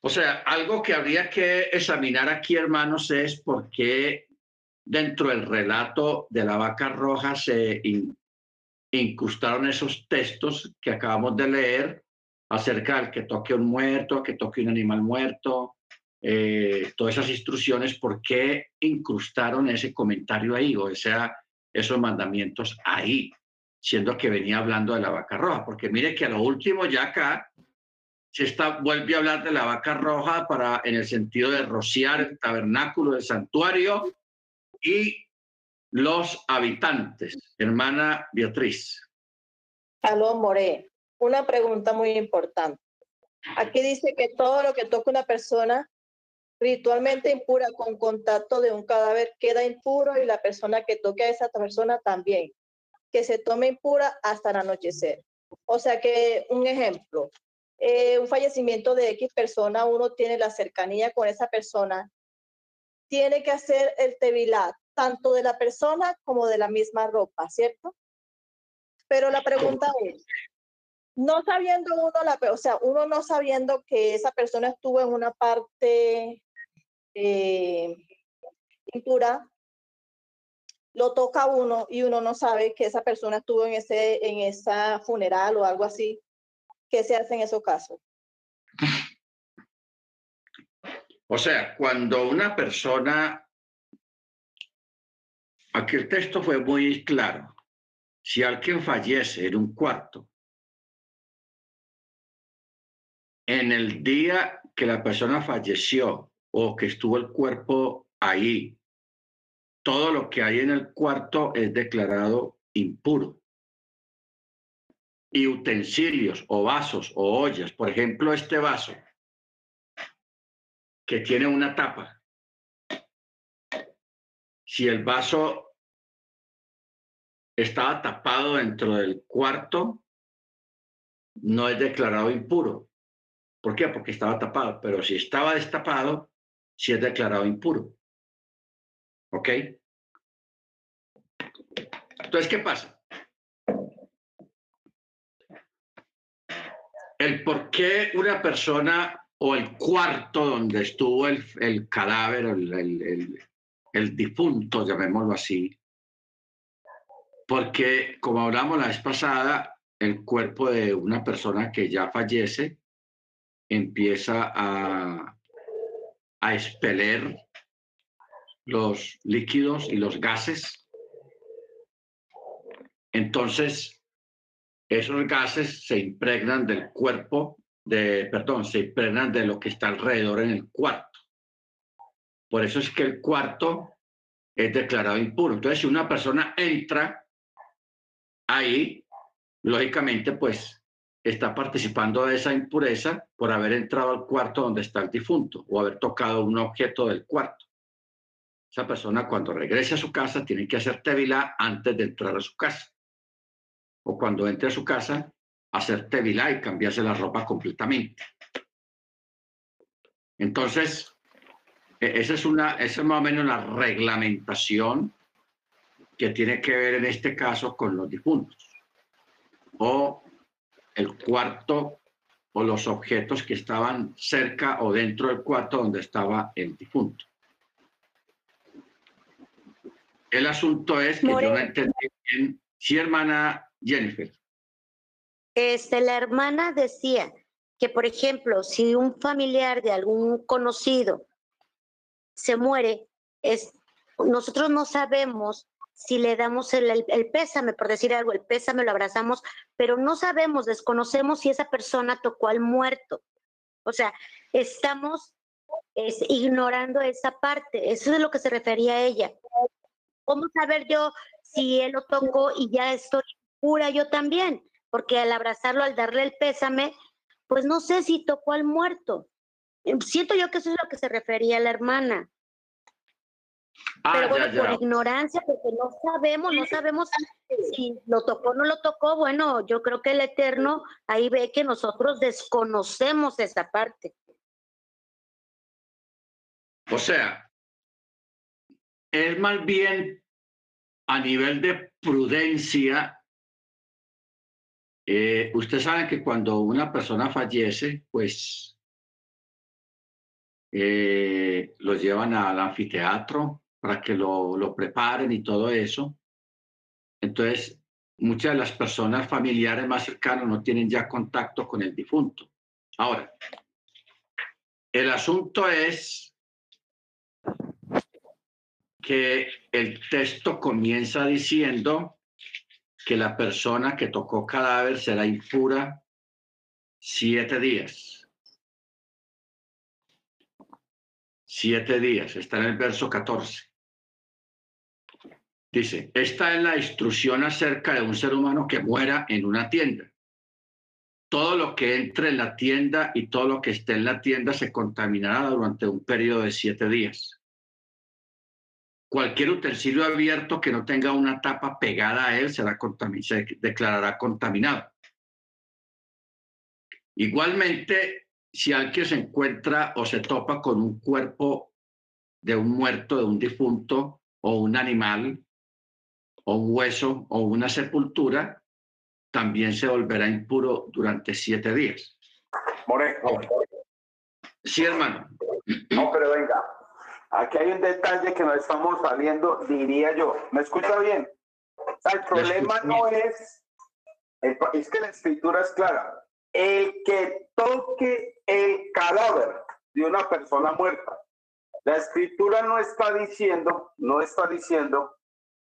O sea, algo que habría que examinar aquí, hermanos, es por qué dentro del relato de la vaca roja se incrustaron esos textos que acabamos de leer acerca del que toque un muerto, que toque un animal muerto, eh, todas esas instrucciones, ¿por qué incrustaron ese comentario ahí o sea, esos mandamientos ahí, siendo que venía hablando de la vaca roja? Porque mire que a lo último ya acá se está, vuelve a hablar de la vaca roja para, en el sentido de rociar el tabernáculo del santuario y los habitantes. Hermana Beatriz. Aló, More. Una pregunta muy importante. Aquí dice que todo lo que toca una persona ritualmente impura con contacto de un cadáver queda impuro y la persona que toque a esa persona también, que se tome impura hasta el anochecer. O sea que, un ejemplo, eh, un fallecimiento de X persona, uno tiene la cercanía con esa persona, tiene que hacer el tevilat, tanto de la persona como de la misma ropa, ¿cierto? Pero la pregunta es, no sabiendo uno, la, o sea, uno no sabiendo que esa persona estuvo en una parte eh, impura, lo toca uno y uno no sabe que esa persona estuvo en ese en esa funeral o algo así. ¿Qué se hace en esos casos? O sea, cuando una persona, aquí el texto fue muy claro, si alguien fallece en un cuarto, en el día que la persona falleció o que estuvo el cuerpo ahí, todo lo que hay en el cuarto es declarado impuro. Y utensilios o vasos o ollas, por ejemplo, este vaso que tiene una tapa. Si el vaso estaba tapado dentro del cuarto, no es declarado impuro. ¿Por qué? Porque estaba tapado. Pero si estaba destapado, si es declarado impuro. ¿Ok? Entonces, ¿qué pasa? El por qué una persona o el cuarto donde estuvo el, el cadáver, el, el, el, difunto, llamémoslo así, porque como hablamos la vez pasada, el cuerpo de una persona que ya fallece empieza a a expeler los líquidos y los gases. Entonces, esos gases se impregnan del cuerpo, de, perdón, se impregnan de lo que está alrededor en el cuarto. Por eso es que el cuarto es declarado impuro. Entonces, si una persona entra ahí, lógicamente, pues está participando de esa impureza por haber entrado al cuarto donde está el difunto o haber tocado un objeto del cuarto. Esa persona cuando regrese a su casa tiene que hacer tevilá antes de entrar a su casa. O cuando entre a su casa, hacer tevilá y cambiarse la ropa completamente. Entonces, e-, esa es, una, esa es más o menos la reglamentación que tiene que ver en este caso con los difuntos o el cuarto o los objetos que estaban cerca o dentro del cuarto donde estaba el difunto. El asunto es que yo no entendí bien. Sí, hermana Jennifer. Este, la hermana decía que, por ejemplo, si un familiar de algún conocido se muere, es, nosotros no sabemos si le damos el, pésame, por decir algo, el pésame lo abrazamos, pero no sabemos, desconocemos si esa persona tocó al muerto. O sea, estamos es, ignorando esa parte. Eso es lo que se refería ella. ¿Cómo saber yo si él lo tocó y ya estoy pura yo también? Porque al abrazarlo, al darle el pésame, pues no sé si tocó al muerto. Siento yo que eso es lo que se refería la hermana. Ah, Pero bueno, ya, ya. por ignorancia, porque no sabemos, no sabemos si lo tocó o no lo tocó. Bueno, yo creo que el Eterno ahí ve que nosotros desconocemos esa parte. O sea, es más bien a nivel de prudencia. Eh, usted sabe que cuando una persona fallece, pues eh, lo llevan al anfiteatro para que lo, lo preparen y todo eso. Entonces, muchas de las personas familiares más cercanas no tienen ya contacto con el difunto. Ahora, el asunto es que el texto comienza diciendo que la persona que tocó cadáver será impura siete días. Siete días. Está en el verso 14. Dice, esta es la instrucción acerca de un ser humano que muera en una tienda. Todo lo que entre en la tienda y todo lo que esté en la tienda se contaminará durante un periodo de siete días. Cualquier utensilio abierto que no tenga una tapa pegada a él será se declarará contaminado. Igualmente, si alguien se encuentra o se topa con un cuerpo de un muerto, de un difunto o un animal o un hueso o una sepultura, también se volverá impuro durante siete días. More. Sí, hermano. No, pero venga, aquí hay un detalle que no estamos saliendo, diría yo. ¿Me escucha bien? O sea, el problema no es, es que la escritura es clara. El que toque el cadáver de una persona muerta, la escritura no está diciendo, no está diciendo,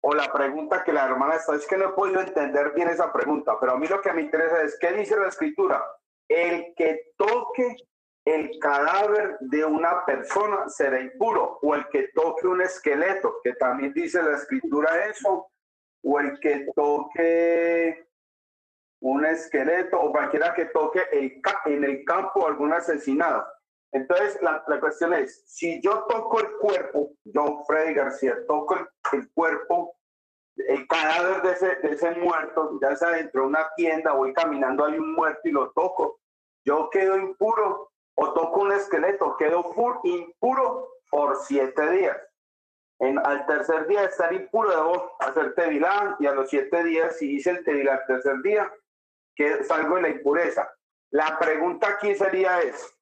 o la pregunta que la hermana está, es que no he podido entender bien esa pregunta, pero a mí lo que me interesa es, ¿qué dice la escritura? El que toque el cadáver de una persona será impuro, o el que toque un esqueleto, que también dice la escritura eso, o el que toque un esqueleto, o cualquiera que toque el, en el campo algún asesinado. Entonces, la, la, cuestión es, si yo toco el cuerpo, yo, Freddy García, toco el, cuerpo, el cadáver de ese, de ese muerto, ya sea dentro de una tienda, voy caminando, hay un muerto y lo toco, yo quedo impuro o toco un esqueleto, quedo impuro por siete días. En, al tercer día de estar impuro debo hacer tevilán y a los siete días, si hice el tevilán al tercer día, que salgo de la impureza. La pregunta aquí sería es,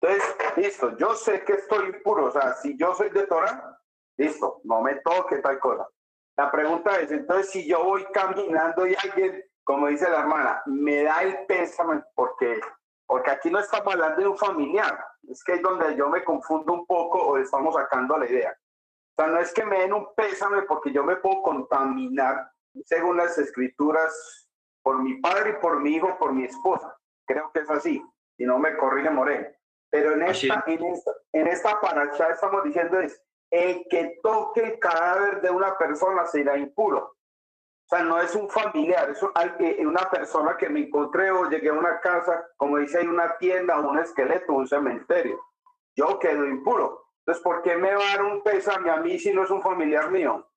entonces, listo, yo sé que estoy impuro, o sea, si yo soy de Torah, listo, no me toque tal cosa. La pregunta es, entonces, si yo voy caminando y alguien, como dice la hermana, me da el pésame porque porque aquí no estamos hablando de un familiar, es que es donde yo me confundo un poco o estamos sacando la idea. O sea, no es que me den un pésame porque yo me puedo contaminar según las escrituras por mi padre y por mi hijo, por mi esposa. Creo que es así. Si no me corrige Moreno. Pero en esta, en esta, en esta paracha estamos diciendo es, el que toque el cadáver de una persona será impuro. O sea, no es un familiar, es una persona que me encontré o llegué a una casa, como dice, hay una tienda, un esqueleto, un cementerio. Yo quedo impuro. Entonces, ¿por qué me va a dar un pésame a mí si no es un familiar mío?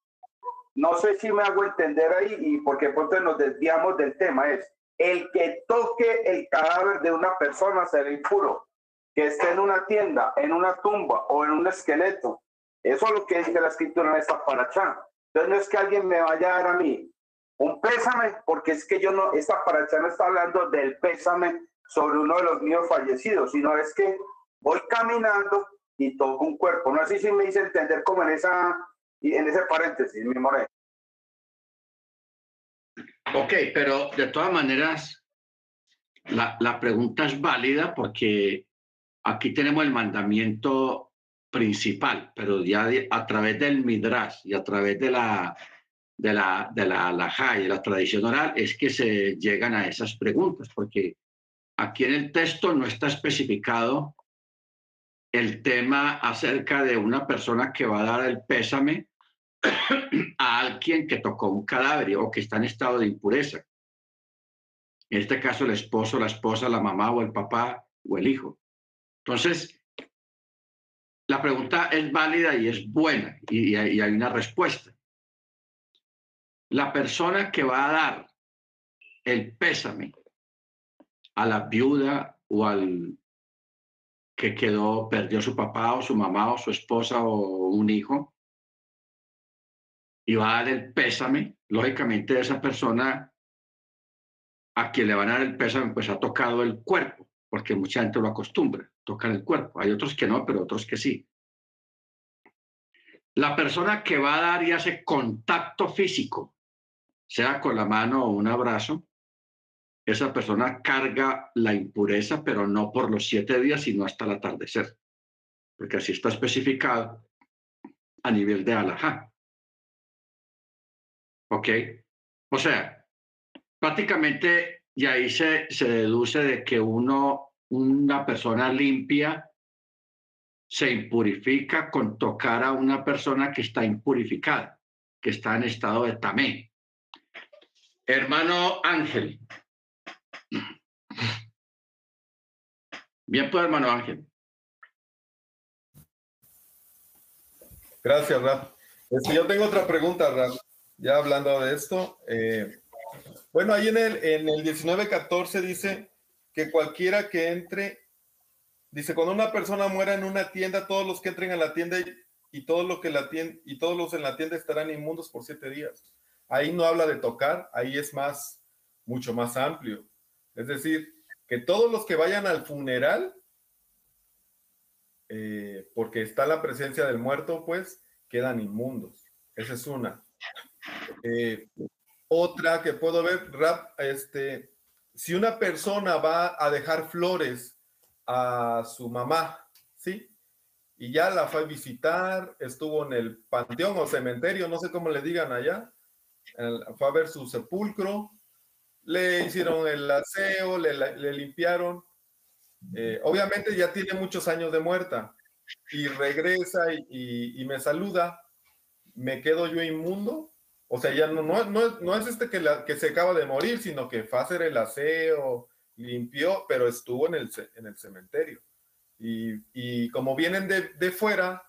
No sé si me hago entender ahí y porque pues nos desviamos del tema. Es el que toque el cadáver de una persona será impuro. Que esté en una tienda, en una tumba o en un esqueleto. Eso es lo que dice la escritura en esta paracha. Entonces no es que alguien me vaya a dar a mí un pésame, porque es que yo no, esta paracha no está hablando del pésame sobre uno de los míos fallecidos, sino es que voy caminando y toco un cuerpo. No sé si me hice entender como en esa en ese paréntesis, mi more. Ok, pero de todas maneras, la, la pregunta es válida porque aquí tenemos el mandamiento principal, pero ya a través del Midrash y a través de la de la, de la alajá y de la tradición oral es que se llegan a esas preguntas, porque aquí en el texto no está especificado el tema acerca de una persona que va a dar el pésame a alguien que tocó un cadáver o que está en estado de impureza. En este caso, el esposo, la esposa, la mamá o el papá o el hijo. Entonces, la pregunta es válida y es buena y, y hay una respuesta la persona que va a dar el pésame a la viuda o al que quedó, perdió su papá o su mamá o su esposa o un hijo, y va a dar el pésame, lógicamente esa persona a quien le van a dar el pésame, pues ha tocado el cuerpo, porque mucha gente lo acostumbra, tocar el cuerpo. Hay otros que no, pero otros que sí. La persona que va a dar y hace contacto físico sea con la mano o un abrazo, esa persona carga la impureza, pero no por los siete días, sino hasta el atardecer, porque así está especificado a nivel de alajá. ¿Ok? O sea, prácticamente y ahí se, se deduce de que uno, una persona limpia se impurifica con tocar a una persona que está impurificada, que está en estado de tamé. Hermano Ángel. Bien, pues, hermano Ángel. Gracias, Raf. Este, yo tengo otra pregunta, Raf. Ya hablando de esto. eh, bueno, ahí en el, en el 1914 dice que cualquiera que entre, dice, cuando una persona muera en una tienda, todos los que entren a la tienda y, todos los que la tienda, y todos los en la tienda estarán inmundos por siete días. Ahí no habla de tocar, ahí es más, mucho más amplio. Es decir, que todos los que vayan al funeral, eh, porque está la presencia del muerto, pues quedan inmundos. Esa es una. Eh, otra que puedo ver, rap, este, si una persona va a dejar flores a su mamá, ¿sí? Y ya la fue a visitar, estuvo en el panteón o cementerio, no sé cómo le digan allá, fue a ver su sepulcro, le hicieron el aseo, le, limpiaron. Eh, obviamente ya tiene muchos años de muerta y regresa y me saluda, ¿me quedo yo inmundo? O sea, ya no, es- este que, se acaba de morir, sino que fue a hacer el aseo, limpió, pero estuvo en el, ce- en el cementerio. Y, como vienen de, fuera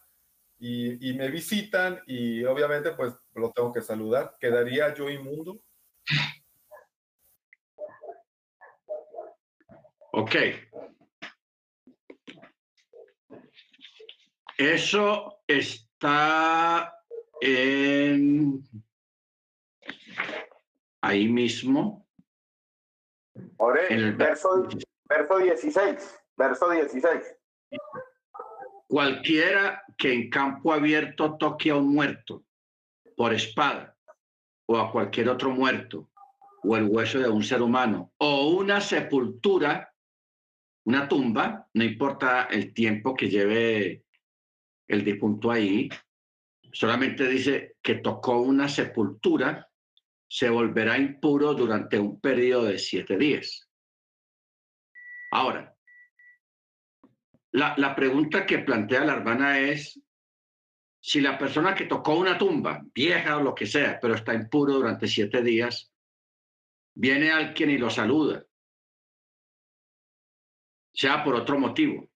y, y me visitan y obviamente pues lo tengo que saludar, ¿quedaría yo inmundo? Ok. Eso está en ahí mismo. En el- verso, verso 16, verso 16. Cualquiera que en campo abierto toque a un muerto por espada o a cualquier otro muerto o el hueso de un ser humano o una sepultura, una tumba, no importa el tiempo que lleve el difunto ahí, solamente dice que tocó una sepultura, se volverá impuro durante un periodo de siete días. Ahora, la, la pregunta que plantea la hermana es si la persona que tocó una tumba, vieja o lo que sea, pero está impuro durante siete días, viene alguien y lo saluda, sea por otro motivo,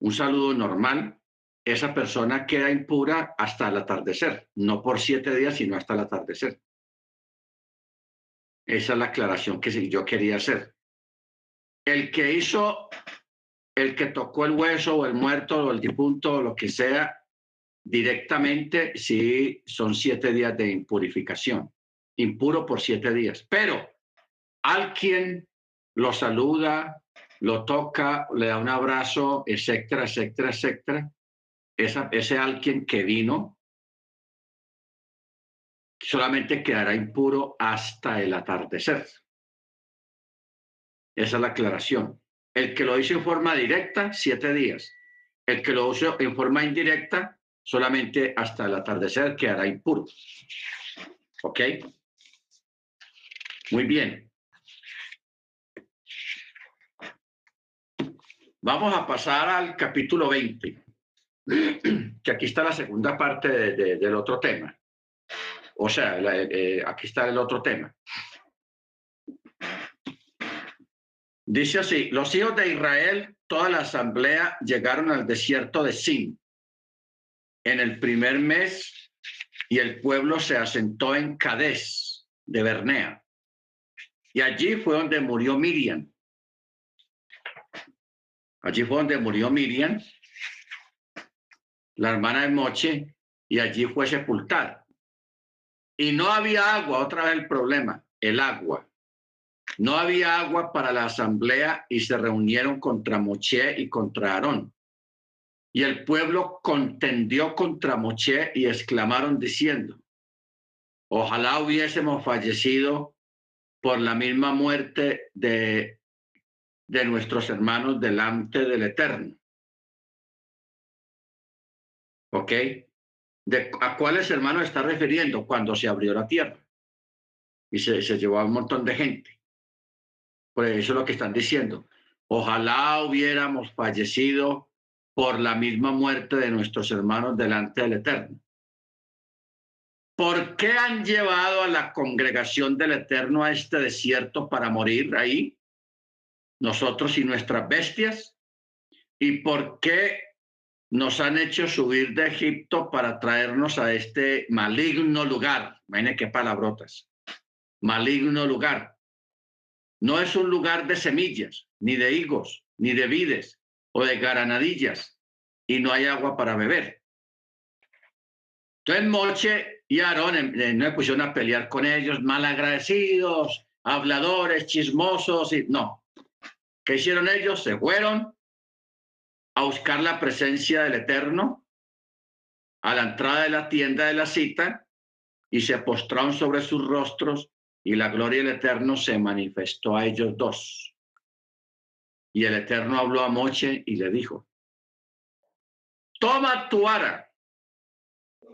un saludo normal, esa persona queda impura hasta el atardecer, no por siete días, sino hasta el atardecer. Esa es la aclaración que yo quería hacer. El que hizo, el que tocó el hueso o el muerto o el difunto o lo que sea, directamente sí son siete días de impurificación, impuro por siete días. Pero alguien lo saluda, lo toca, le da un abrazo, etcétera, etcétera, etcétera. Ese alguien que vino solamente quedará impuro hasta el atardecer. Esa es la aclaración. El que lo hizo en forma directa, siete días. El que lo hizo en forma indirecta, solamente hasta el atardecer quedará impuro. ¿Ok? Muy bien. Vamos a pasar al capítulo 20, que aquí está la segunda parte de- de- del otro tema. O sea, la- eh, aquí está el otro tema. Dice así, los hijos de Israel, toda la asamblea llegaron al desierto de Sin en el primer mes y el pueblo se asentó en Cadés de Bernea. Y allí fue donde murió Miriam. Allí fue donde murió Miriam, la hermana de Moche, y allí fue sepultada. Y no había agua, otra vez el problema, el agua. No había agua para la asamblea y se reunieron contra Moche y contra Aarón. Y el pueblo contendió contra Moche y exclamaron diciendo, ojalá hubiésemos fallecido por la misma muerte de, de nuestros hermanos delante del Eterno. ¿Ok? ¿De, ¿A cuáles hermanos está refiriendo cuando se abrió la tierra? Y se, se llevó a un montón de gente. Pues eso es lo que están diciendo. Ojalá hubiéramos fallecido por la misma muerte de nuestros hermanos delante del Eterno. ¿Por qué han llevado a la congregación del Eterno a este desierto para morir ahí? Nosotros y nuestras bestias. ¿Y por qué nos han hecho subir de Egipto para traernos a este maligno lugar? Imagínense qué palabrotas. Maligno lugar. No es un lugar de semillas, ni de higos, ni de vides o de granadillas, y no hay agua para beber. Entonces Moche y Aarón no me pusieron a pelear con ellos, malagradecidos, habladores, chismosos, y no. ¿Qué hicieron ellos? Se fueron a buscar la presencia del Eterno a la entrada de la tienda de la cita y se postraron sobre sus rostros y la gloria del Eterno se manifestó a ellos dos. Y el Eterno habló a Moche y le dijo, toma tu ara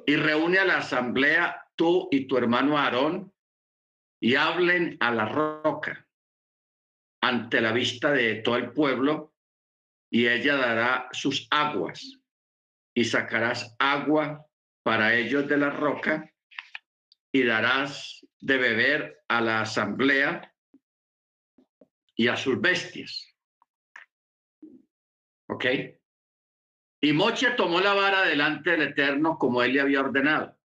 y reúne a la asamblea tú y tu hermano Aarón y hablen a la roca ante la vista de todo el pueblo y ella dará sus aguas y sacarás agua para ellos de la roca y darás de beber a la asamblea y a sus bestias. ¿Ok? Y Moche tomó la vara delante del Eterno como él le había ordenado.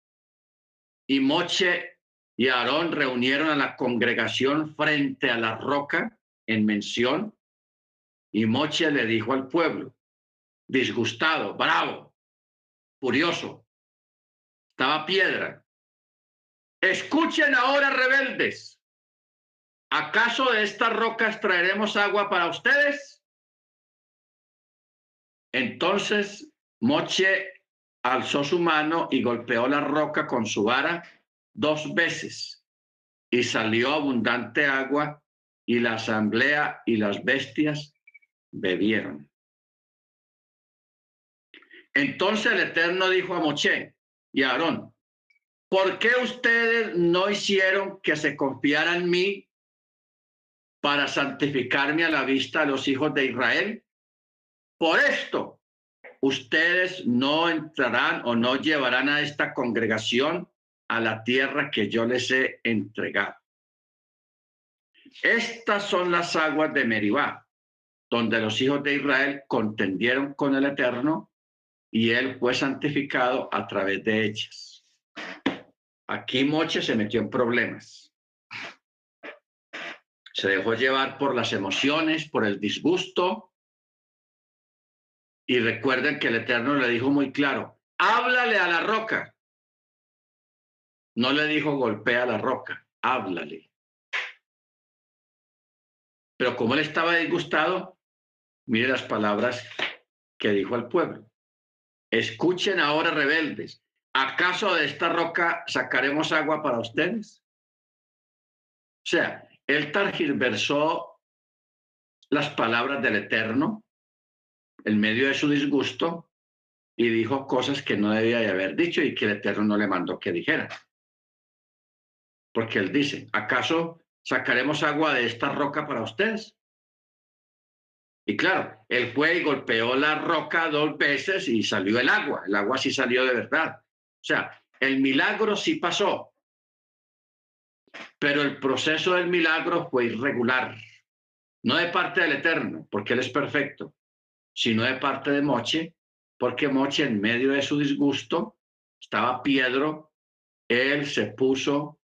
Y Moche y Aarón reunieron a la congregación frente a la roca en mención. Y Moche le dijo al pueblo, disgustado, bravo, furioso, estaba piedra. Escuchen ahora, rebeldes. ¿Acaso de estas rocas traeremos agua para ustedes? Entonces Moche alzó su mano y golpeó la roca con su vara dos veces y salió abundante agua y la asamblea y las bestias bebieron. Entonces el Eterno dijo a Moche y a Aarón, ¿por qué ustedes no hicieron que se confiaran en mí para santificarme a la vista de los hijos de Israel? Por esto, ustedes no entrarán o no llevarán a esta congregación a la tierra que yo les he entregado. Estas son las aguas de Meribá, donde los hijos de Israel contendieron con el Eterno y él fue santificado a través de ellas. Aquí Moche se metió en problemas. Se dejó llevar por las emociones, por el disgusto y recuerden que el Eterno le dijo muy claro, háblale a la roca. No le dijo golpea la roca, háblale. Pero como él estaba disgustado, mire las palabras que dijo al pueblo. Escuchen ahora, rebeldes, ¿acaso de esta roca sacaremos agua para ustedes? O sea, él targiversó las palabras del Eterno en medio de su disgusto y dijo cosas que no debía de haber dicho y que el Eterno no le mandó que dijera. Porque él dice, ¿acaso sacaremos agua de esta roca para ustedes? Y claro, él fue y golpeó la roca dos veces y salió el agua. El agua sí salió de verdad. O sea, el milagro sí pasó, pero el proceso del milagro fue irregular. No de parte del Eterno, porque Él es perfecto, sino de parte de Moche, porque Moche en medio de su disgusto estaba Piedro, él se puso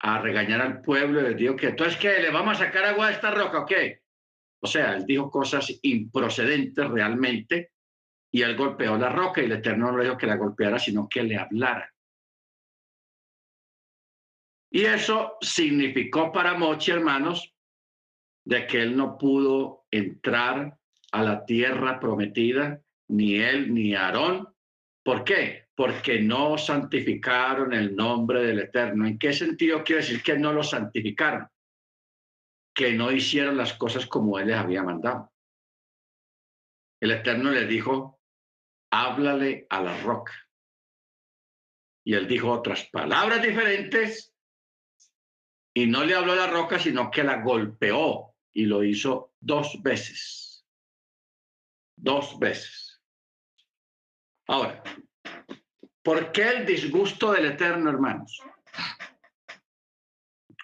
a regañar al pueblo y le dijo que entonces que le vamos a sacar agua de esta roca o qué? O sea, él dijo cosas improcedentes realmente y él golpeó la roca y el Eterno no le dijo que la golpeara, sino que le hablara. Y eso significó para Moche, hermanos, de que él no pudo entrar a la tierra prometida, ni él ni Aarón. ¿Por qué? Porque no santificaron el nombre del Eterno. ¿En qué sentido quiere decir que no lo santificaron? Que no hicieron las cosas como él les había mandado. El Eterno le dijo, háblale a la roca. Y él dijo otras palabras diferentes y no le habló a la roca, sino que la golpeó y lo hizo dos veces dos veces. Ahora, ¿por qué el disgusto del Eterno, hermanos?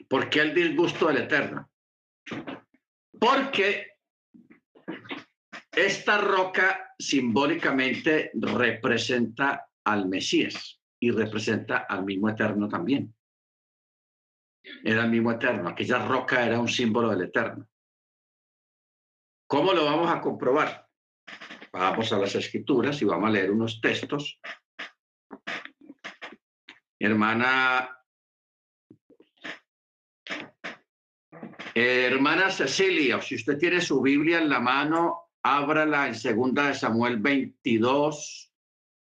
¿Por qué el disgusto del Eterno? Porque esta roca simbólicamente representa al Mesías y representa al mismo Eterno también. Era el mismo Eterno. Aquella roca era un símbolo del Eterno. ¿Cómo lo vamos a comprobar? Vamos a las escrituras y vamos a leer unos textos. hermana, hermana Cecilia, si usted tiene su Biblia en la mano, ábrala en segunda de Samuel 22,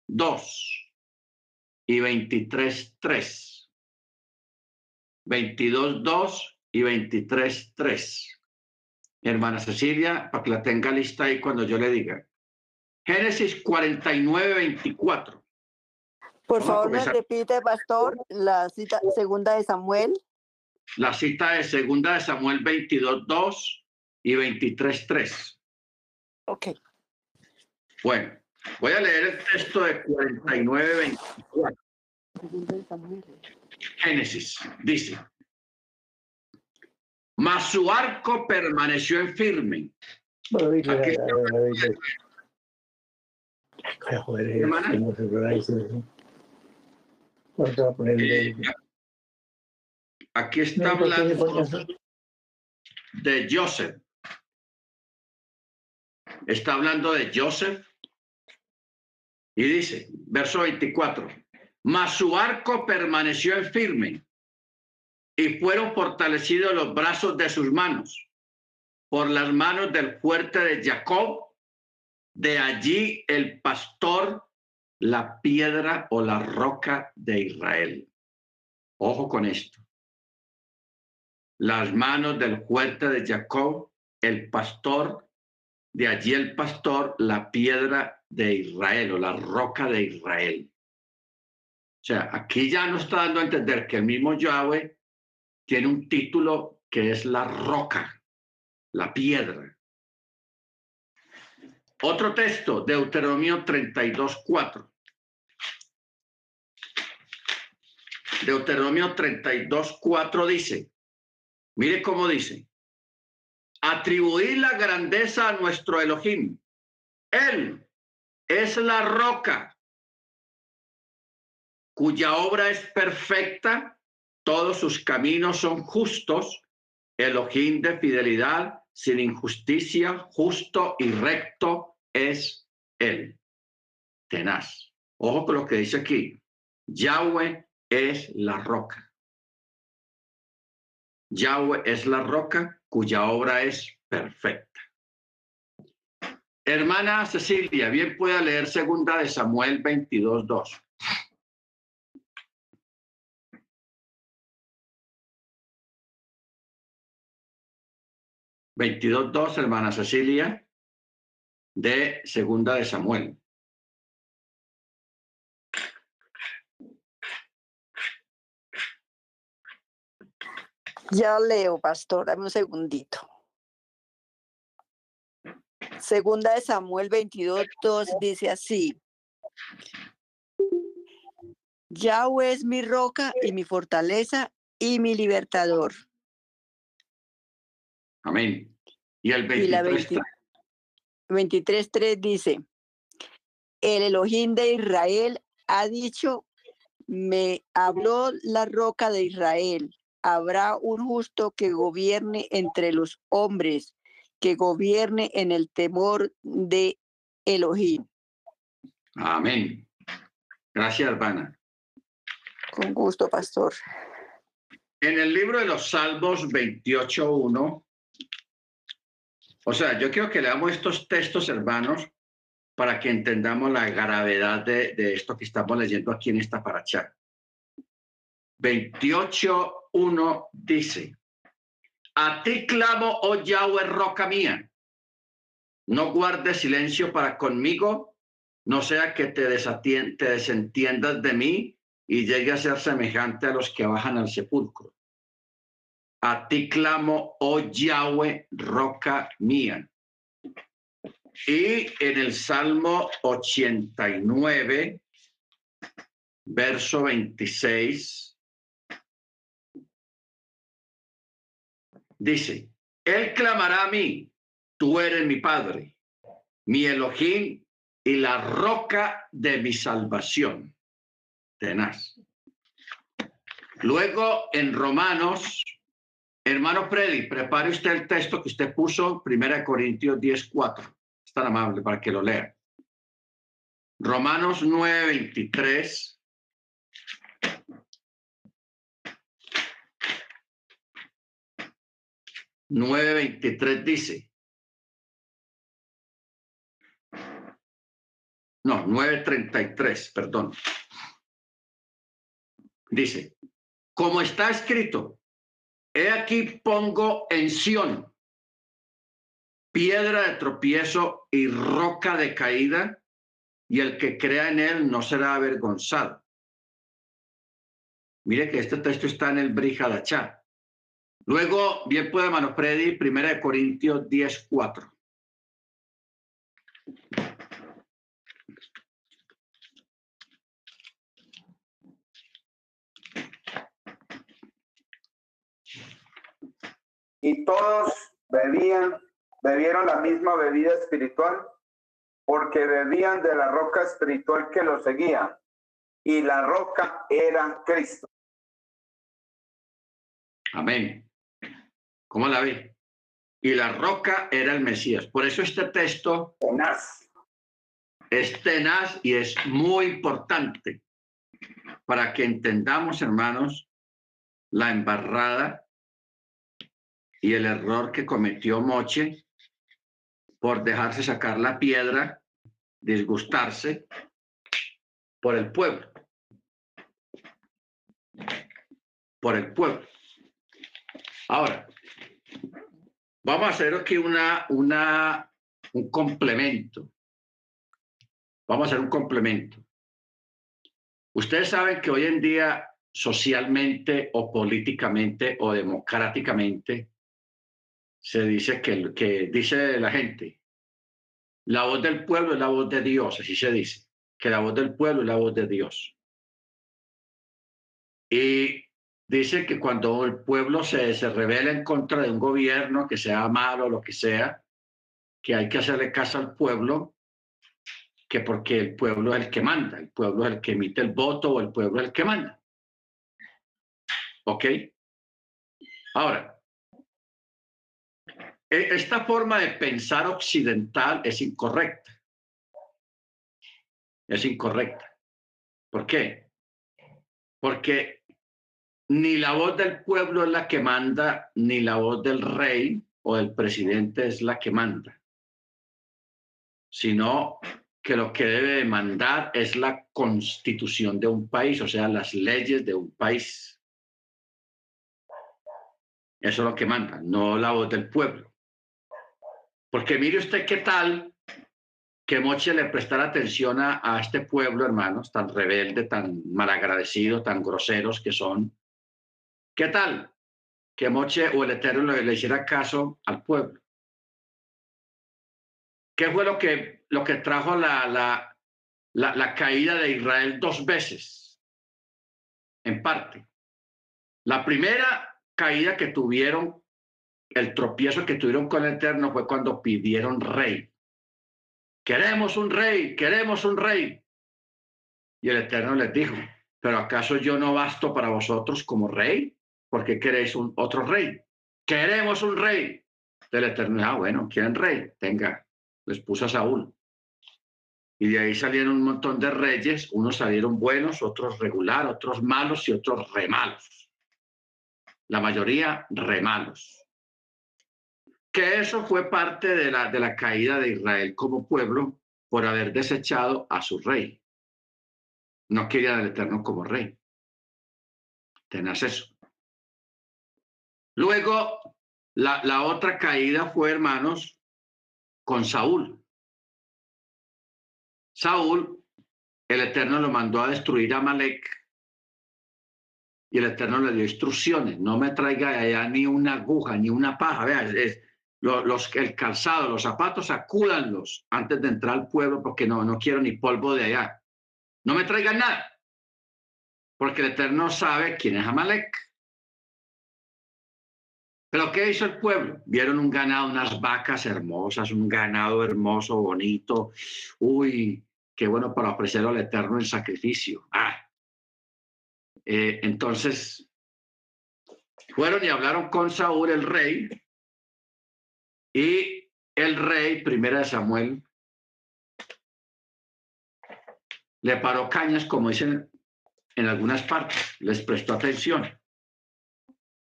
2 y 23, 3. 22, 2 y 23, 3 hermana Cecilia, para que la tenga lista ahí cuando yo le diga. Génesis 49, 24. Por favor, me repite, pastor, la cita segunda de Samuel. La cita de segunda de Samuel 22, 2 y 23, 3. Ok. Bueno, voy a leer el texto de 49, 24. Génesis, dice mas su arco permaneció en firme. Aquí Aquí está hablando de Joseph. Está hablando de Joseph. Y dice, verso 24, mas su arco permaneció en firme y fueron fortalecidos los brazos de sus manos por las manos del fuerte de Jacob. De allí el pastor, la piedra o la roca de Israel. Ojo con esto. Las manos del fuerte de Jacob, el pastor, de allí el pastor, la piedra de Israel o la roca de Israel. O sea, aquí ya nos está dando a entender que el mismo Yahweh tiene un título que es la roca, la piedra. Otro texto, Deuteronomio 32, 4. Deuteronomio 32, 4 dice, mire cómo dice, atribuir la grandeza a nuestro Elohim. Él es la roca cuya obra es perfecta todos sus caminos son justos, Elohim de fidelidad, sin injusticia, justo y recto es Él. Tenaz. Ojo con lo que dice aquí. Yahweh es la roca. Yahweh es la roca cuya obra es perfecta. Hermana Cecilia, bien pueda leer segunda de Samuel 22, 2. 22.2, hermana Cecilia, de Segunda de Samuel. Ya leo, pastor, dame un segundito. Segunda de Samuel 22.2 dice así. Yahweh es mi roca y mi fortaleza y mi libertador Amén. Y el 23.3 23, dice, el Elohim de Israel ha dicho, me habló la roca de Israel, habrá un justo que gobierne entre los hombres, que gobierne en el temor de Elohim. Amén. Gracias, hermana. Con gusto, pastor. En el libro de los Salmos 28.1 o sea, yo quiero que leamos estos textos, hermanos, para que entendamos la gravedad de, esto que estamos leyendo aquí en esta paracha. 28.1 dice, a ti clamo, oh Yahweh, roca mía, no guardes silencio para conmigo, no sea que te, te desentiendas de mí y llegue a ser semejante a los que bajan al sepulcro. A ti clamo, oh Yahweh, roca mía. Y en el Salmo 89, verso 26, dice, Él clamará a mí, tú eres mi Padre, mi Elohim y la roca de mi salvación. Tenaz. Luego en Romanos, hermano Predi, prepare usted el texto que usted puso, 1 Corintios 10, 4. Es amable para que lo lea. Romanos 9, 23. Nueve veintitrés dice. No, nueve treinta y tres, perdón. Dice, como está escrito, he aquí pongo en Sión piedra de tropiezo y roca de caída, y el que crea en él no será avergonzado. Mire que este texto está en el Brihadachá. Luego, bien puede Manofredi, primera de Corintios 10, 4. y todos bebían, bebieron la misma bebida espiritual, porque bebían de la roca espiritual que los seguía, y la roca era Cristo. Amén. ¿Cómo la ve? Y la roca era el Mesías. Por eso este texto tenaz. es tenaz y es muy importante para que entendamos, hermanos, la embarrada y el error que cometió Moche por dejarse sacar la piedra, disgustarse por el pueblo. Por el pueblo. Ahora, vamos a hacer aquí una, una, un complemento. Vamos a hacer un complemento. Ustedes saben que hoy en día, socialmente o políticamente o democráticamente, se dice que, que dice la gente, la voz del pueblo es la voz de Dios, así se dice, que la voz del pueblo es la voz de Dios. Y dice que cuando el pueblo se, se revela en contra de un gobierno, que sea malo lo que sea, que hay que hacerle caso al pueblo, que porque el pueblo es el que manda, el pueblo es el que emite el voto o el pueblo es el que manda. ¿Ok? Ahora, e, esta forma de pensar occidental es incorrecta. Es incorrecta. ¿Por qué? Porque ni la voz del pueblo es la que manda, ni la voz del rey o del presidente es la que manda, sino que lo que debe mandar es la constitución de un país, o sea, las leyes de un país. Eso es lo que manda, no la voz del pueblo. Porque mire usted qué tal que Moche le prestara atención a, este pueblo, hermanos, tan rebelde, tan malagradecido, tan groseros que son. ¿Qué tal que Moche o el Eterno le, hiciera caso al pueblo? ¿Qué fue lo que, lo que trajo la, la, la, la caída de Israel dos veces? En parte. La primera caída que tuvieron el tropiezo que tuvieron con el Eterno fue cuando pidieron rey. Queremos un rey, queremos un rey. Y el Eterno les dijo, pero ¿acaso yo no basto para vosotros como rey? Porque queréis un otro rey? Queremos un rey. El Eterno, ah, bueno, quieren rey, tenga, les puso a Saúl. Y de ahí salieron un montón de reyes, unos salieron buenos, otros regular, otros malos y otros remalos. La mayoría remalos que eso fue parte de la, de la caída de Israel como pueblo por haber desechado a su rey. No quería al Eterno como rey. Tenás eso. Luego, la, la otra caída fue, hermanos, con Saúl. Saúl, el Eterno lo mandó a destruir a Malek y el Eterno le dio instrucciones. No me traiga allá ni una aguja, ni una paja. Vea, es, lo- los, el calzado, los zapatos, sacúdanlos antes de entrar al pueblo porque no, no quiero ni polvo de allá. No me traigan nada, porque el Eterno sabe quién es Amalek. Pero ¿qué hizo el pueblo? Vieron un ganado, unas vacas hermosas, un ganado hermoso, bonito. Uy, qué bueno para ofrecer al Eterno el sacrificio. Ah. Eh, entonces, fueron y hablaron con Saúl, el rey, y el rey, primera de Samuel, le paró cañas, como dicen en algunas partes, les prestó atención.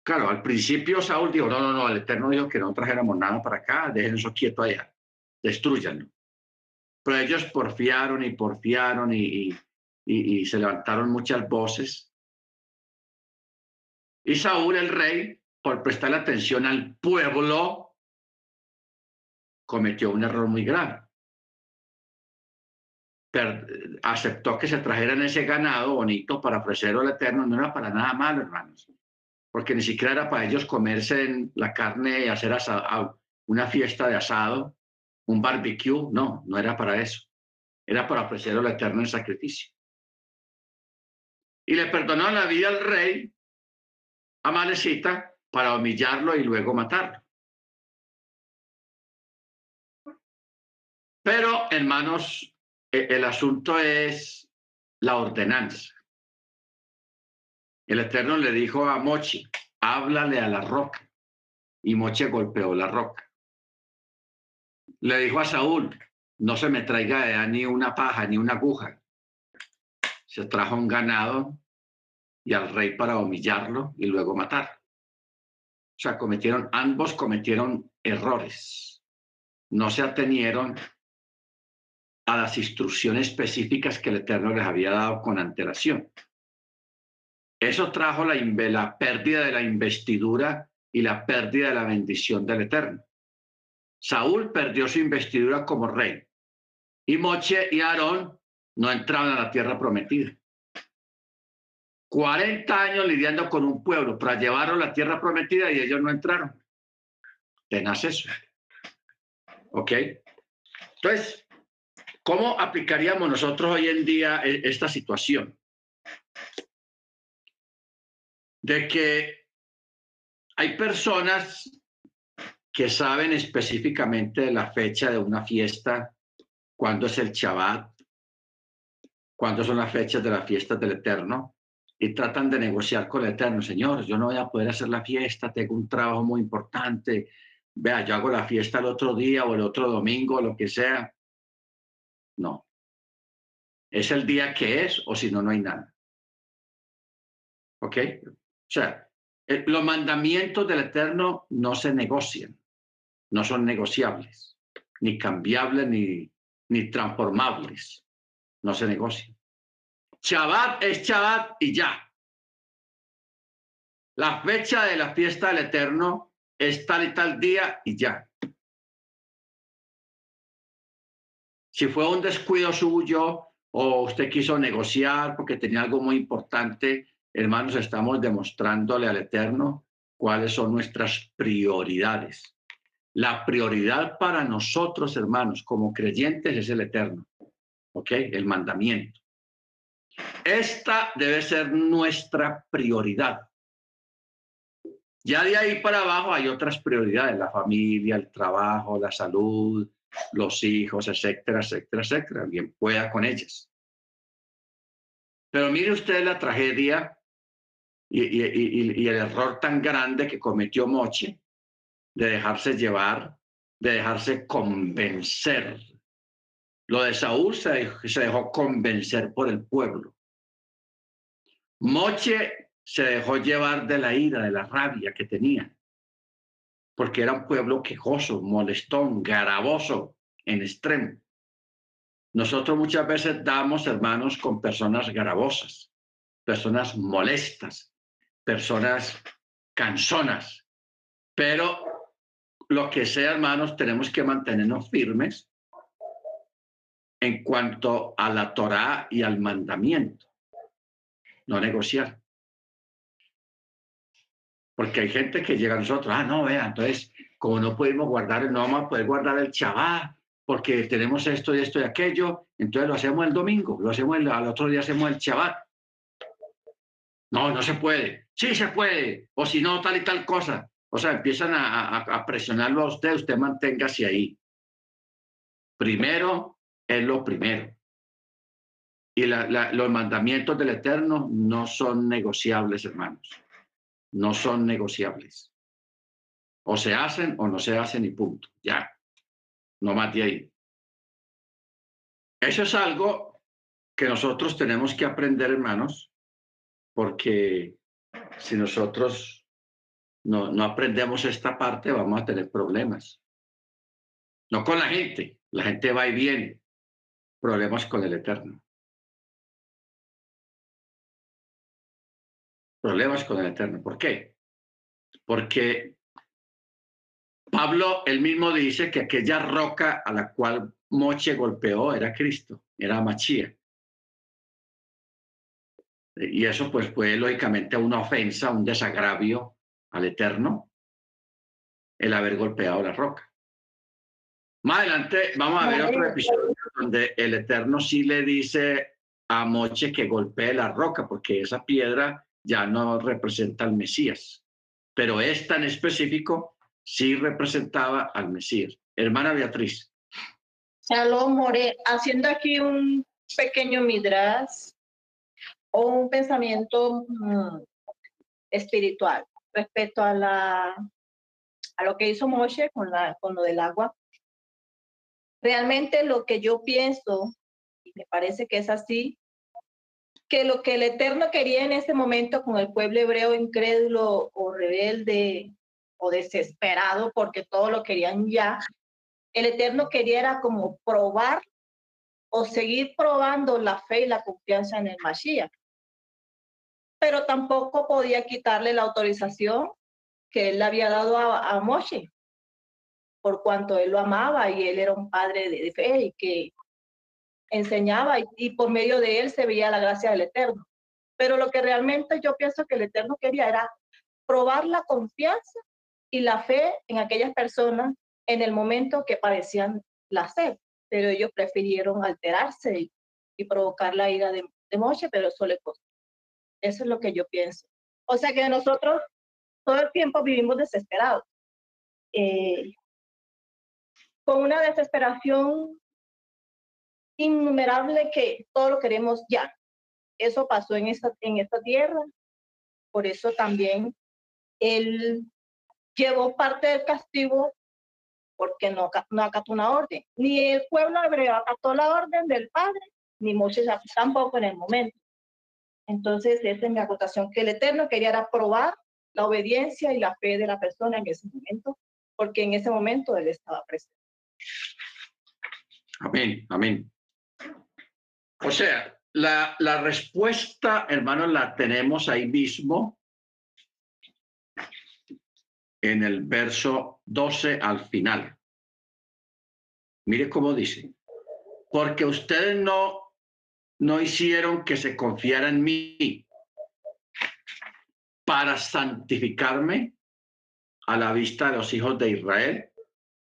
Claro, al principio Saúl dijo, no, no, no, el Eterno dijo que no trajéramos nada para acá, dejen eso quieto allá, destruyanlo. Pero ellos porfiaron y porfiaron y, y, y- y se levantaron muchas voces. Y Saúl, el rey, por prestarle atención al pueblo, cometió un error muy grave. Per- aceptó que se trajeran ese ganado bonito para ofrecerlo al Eterno, no era para nada malo, hermanos, porque ni siquiera era para ellos comerse la carne y hacer asa- a- una fiesta de asado, un barbecue, no, no era para eso, era para ofrecerlo al Eterno sacrificio. Y le perdonó la vida al rey Amalecita para humillarlo y luego matarlo. Pero, hermanos, e- el asunto es la ordenanza. El Eterno le dijo a Mochi, háblale a la roca. Y Mochi golpeó la roca. Le dijo a Saúl, no se me traiga de ni una paja ni una aguja. Se trajo un ganado y al rey para humillarlo y luego matarlo. O sea, cometieron, ambos cometieron errores. No se atenieron a las instrucciones específicas que el Eterno les había dado con antelación. Eso trajo la, pérdida de la investidura y la pérdida de la bendición del Eterno. Saúl perdió su investidura como rey y Moche y Aarón no entraban a la tierra prometida. 40 años lidiando con un pueblo para llevarlo a la tierra prometida y ellos no entraron. Tenaz eso. ¿Ok? Entonces, ¿cómo aplicaríamos nosotros hoy en día e- esta situación? De que hay personas que saben específicamente la fecha de una fiesta, cuándo es el Shabbat, cuándo son las fechas de las fiestas del Eterno, y tratan de negociar con el Eterno. Señor, yo no voy a poder hacer la fiesta, tengo un trabajo muy importante. Vea, yo hago la fiesta el otro día o el otro domingo, lo que sea. No. Es el día que es, o si no, no hay nada. ¿Ok? O sea, eh, los mandamientos del Eterno no se negocian, no son negociables, ni cambiables, ni, ni transformables. No se negocian. Shabbat es Shabbat y ya. La fecha de la fiesta del Eterno es tal y tal día y ya. Si fue un descuido suyo o usted quiso negociar porque tenía algo muy importante, hermanos, estamos demostrándole al Eterno cuáles son nuestras prioridades. La prioridad para nosotros, hermanos, como creyentes, es el Eterno. ¿Ok? El mandamiento. Esta debe ser nuestra prioridad. Ya de ahí para abajo hay otras prioridades, la familia, el trabajo, la salud, los hijos, etcétera, etcétera, etcétera. Bien pueda con ellas. Pero mire usted la tragedia y, el error tan grande que cometió Moche de dejarse llevar, de dejarse convencer. Lo de Saúl se dejó, se dejó convencer por el pueblo. Moche se dejó llevar de la ira, de la rabia que tenía, porque era un pueblo quejoso, molestón, garaboso en extremo. Nosotros muchas veces damos, hermanos, con personas garabosas, personas molestas, personas cansonas, pero lo que sea, hermanos, tenemos que mantenernos firmes en cuanto a la Torá y al mandamiento, no negociar. Porque hay gente que llega a nosotros, ah, no, vea, entonces como no podemos guardar, no vamos a poder guardar el Shabbat porque tenemos esto y esto y aquello, entonces lo hacemos el domingo, lo hacemos el, otro día hacemos el Shabbat. No, no se puede. Sí se puede. O si no, tal y tal cosa. O sea, empiezan a, presionarlo a usted, usted manténgase ahí. Primero es lo primero. Y los mandamientos del Eterno no son negociables, hermanos. No son negociables. O se hacen o no se hacen y punto. Ya. No más de ahí. Eso es algo que nosotros tenemos que aprender, hermanos, porque si nosotros no, no aprendemos esta parte, vamos a tener problemas. No con la gente, la gente va y viene, problemas con el Eterno. Problemas con el Eterno. ¿Por qué? Porque Pablo él mismo dice que aquella roca a la cual Moche golpeó era Cristo, era Machía. Y eso pues fue lógicamente una ofensa, un desagravio al Eterno, el haber golpeado la roca. Más adelante vamos a ver otro episodio donde el Eterno sí le dice a Moche que golpee la roca, porque esa piedra ya no representa al Mesías. Pero esta en específico sí representaba al Mesías. Hermana Beatriz. More, haciendo aquí un pequeño midras o un pensamiento mm, espiritual respecto a la a lo que hizo Moshe con la con lo del agua. Realmente lo que yo pienso y me parece que es así que lo que el Eterno quería en ese momento con el pueblo hebreo incrédulo o rebelde o desesperado porque todo lo querían ya, el Eterno quería era como probar o seguir probando la fe y la confianza en el Mashiach. Pero tampoco podía quitarle la autorización que él le había dado a, a Moshe, por cuanto él lo amaba y él era un padre de, fe y que enseñaba y, por medio de él se veía la gracia del Eterno. Pero lo que realmente yo pienso que el Eterno quería era probar la confianza y la fe en aquellas personas en el momento que padecían la sed, pero ellos prefirieron alterarse y, y provocar la ira de, de Moshe, pero eso le costó. Eso es lo que yo pienso. O sea que nosotros todo el tiempo vivimos desesperados, eh, con una desesperación innumerable que todo lo queremos ya. Eso pasó en esta, en esta tierra, por eso también el llevó parte del castigo porque no, no acató una orden. Ni el pueblo hebreo acató la orden del Padre, ni Moisés tampoco en el momento. Entonces, esa es mi acotación, que el Eterno quería era probar la obediencia y la fe de la persona en ese momento, porque en ese momento él estaba presente. Amén, amén. O sea, la, la respuesta, hermanos, la tenemos ahí mismo en el verso 12 al final. Mire cómo dice, porque ustedes no, no hicieron que se confiara en mí para santificarme a la vista de los hijos de Israel.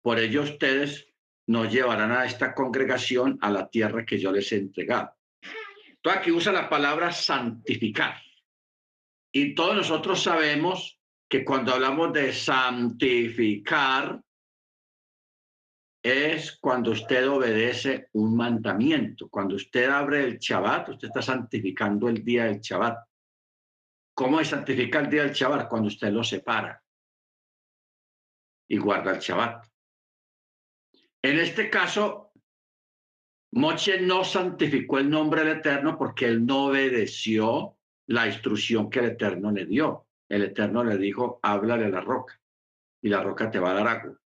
Por ello ustedes nos llevarán a esta congregación a la tierra que yo les he entregado. Entonces aquí usa la palabra santificar. Y todos nosotros sabemos que cuando hablamos de santificar, es cuando usted obedece un mandamiento. Cuando usted abre el Shabbat, usted está santificando el día del Shabbat. ¿Cómo es santificar el día del Shabbat? Cuando usted lo separa y guarda el Shabbat. En este caso, Moche no santificó el nombre del Eterno porque él no obedeció la instrucción que el Eterno le dio el Eterno le dijo, háblale a la roca y la roca te va a dar agua.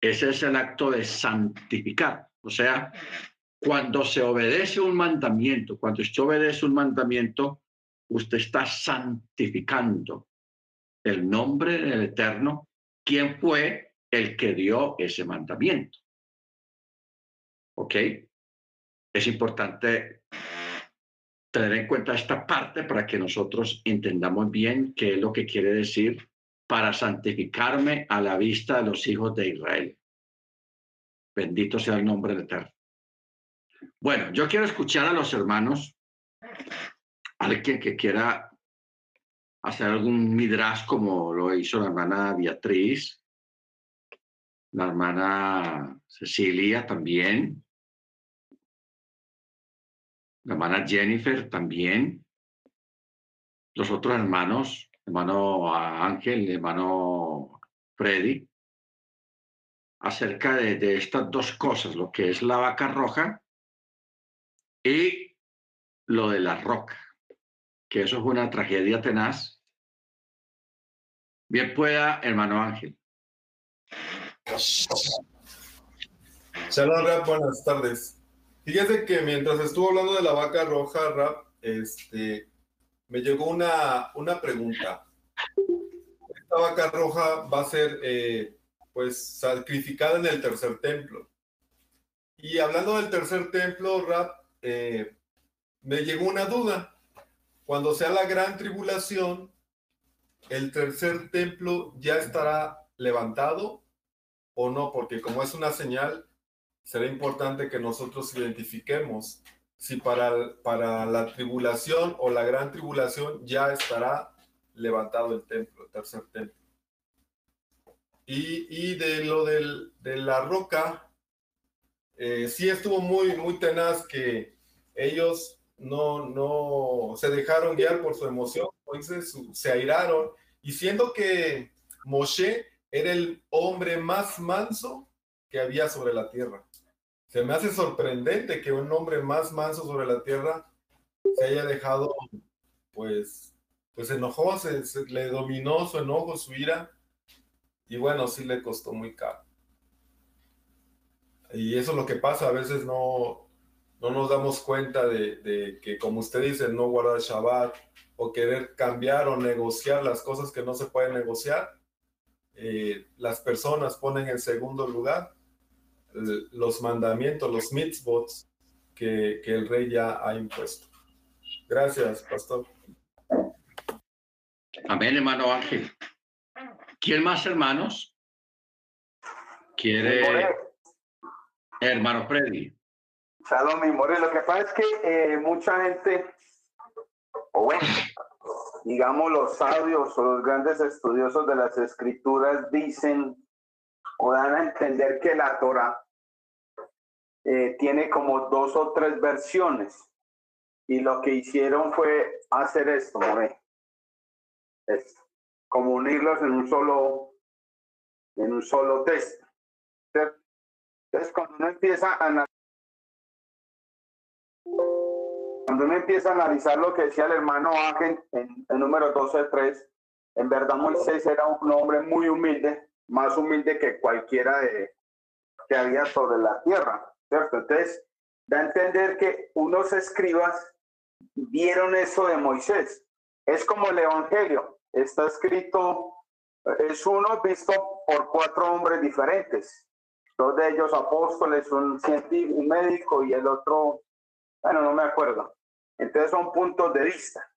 Ese es el acto de santificar. O sea, cuando se obedece un mandamiento, cuando usted obedece un mandamiento, usted está santificando el nombre del Eterno, quien fue el que dio ese mandamiento. ¿Ok? Es importante tener en cuenta esta parte para que nosotros entendamos bien qué es lo que quiere decir para santificarme a la vista de los hijos de Israel. Bendito sea el nombre del Eterno. Bueno, yo quiero escuchar a los hermanos, alguien que quiera hacer algún midrash como lo hizo la hermana Beatriz, la hermana Cecilia también, la hermana Jennifer también, los otros hermanos, hermano Ángel, hermano Freddy, acerca de, estas dos cosas, lo que es la vaca roja y lo de la roca, que eso es una tragedia tenaz. Bien pueda, hermano Ángel. Shalom, Rap, buenas tardes. Fíjese que mientras estuvo hablando de la vaca roja, Rap, este, me llegó una, una pregunta. Esta vaca roja va a ser eh, pues sacrificada en el tercer templo. Y hablando del tercer templo, Rap, eh, me llegó una duda. Cuando sea la gran tribulación, ¿el tercer templo ya estará levantado o no? Porque como es una señal, será importante que nosotros identifiquemos si para, para la tribulación o la gran tribulación ya estará levantado el templo, el tercer templo. Y, y de lo del, de la roca, eh, sí estuvo muy, muy tenaz que ellos no, no se dejaron guiar por su emoción, entonces se airaron, y siendo que Moshe era el hombre más manso que había sobre la tierra. Se me hace sorprendente que un hombre más manso sobre la tierra se haya dejado, pues, pues se enojó, se, le dominó su enojo, su ira, y bueno, sí le costó muy caro. Y eso es lo que pasa, a veces no, no nos damos cuenta de, que, como usted dice, no guardar Shabbat o querer cambiar o negociar las cosas que no se pueden negociar, eh, las personas ponen en segundo lugar los mandamientos, los mitzvots que, que el rey ya ha impuesto. Gracias, pastor. Amén, hermano Ángel. ¿Quién más, hermanos? ¿Quiere? Hermano Freddy. Salón, mi more. Lo que pasa es que eh, mucha gente, o bueno, digamos los sabios o los grandes estudiosos de las escrituras dicen o dan a entender que la Torah eh, tiene como dos o tres versiones. Y lo que hicieron fue hacer esto, more. Es como unirlos en un solo, en un solo texto. Entonces, cuando uno empieza a cuando uno empieza a analizar lo que decía el hermano Ángel en el número 12.3, en verdad Moisés era un hombre muy humilde, más humilde que cualquiera de, que había sobre la tierra, ¿cierto? Entonces, da a entender que unos escribas vieron eso de Moisés. Es como el Evangelio, está escrito, es uno visto por cuatro hombres diferentes, dos de ellos apóstoles, un científico, un médico y el otro bueno, no me acuerdo. Entonces son puntos de vista.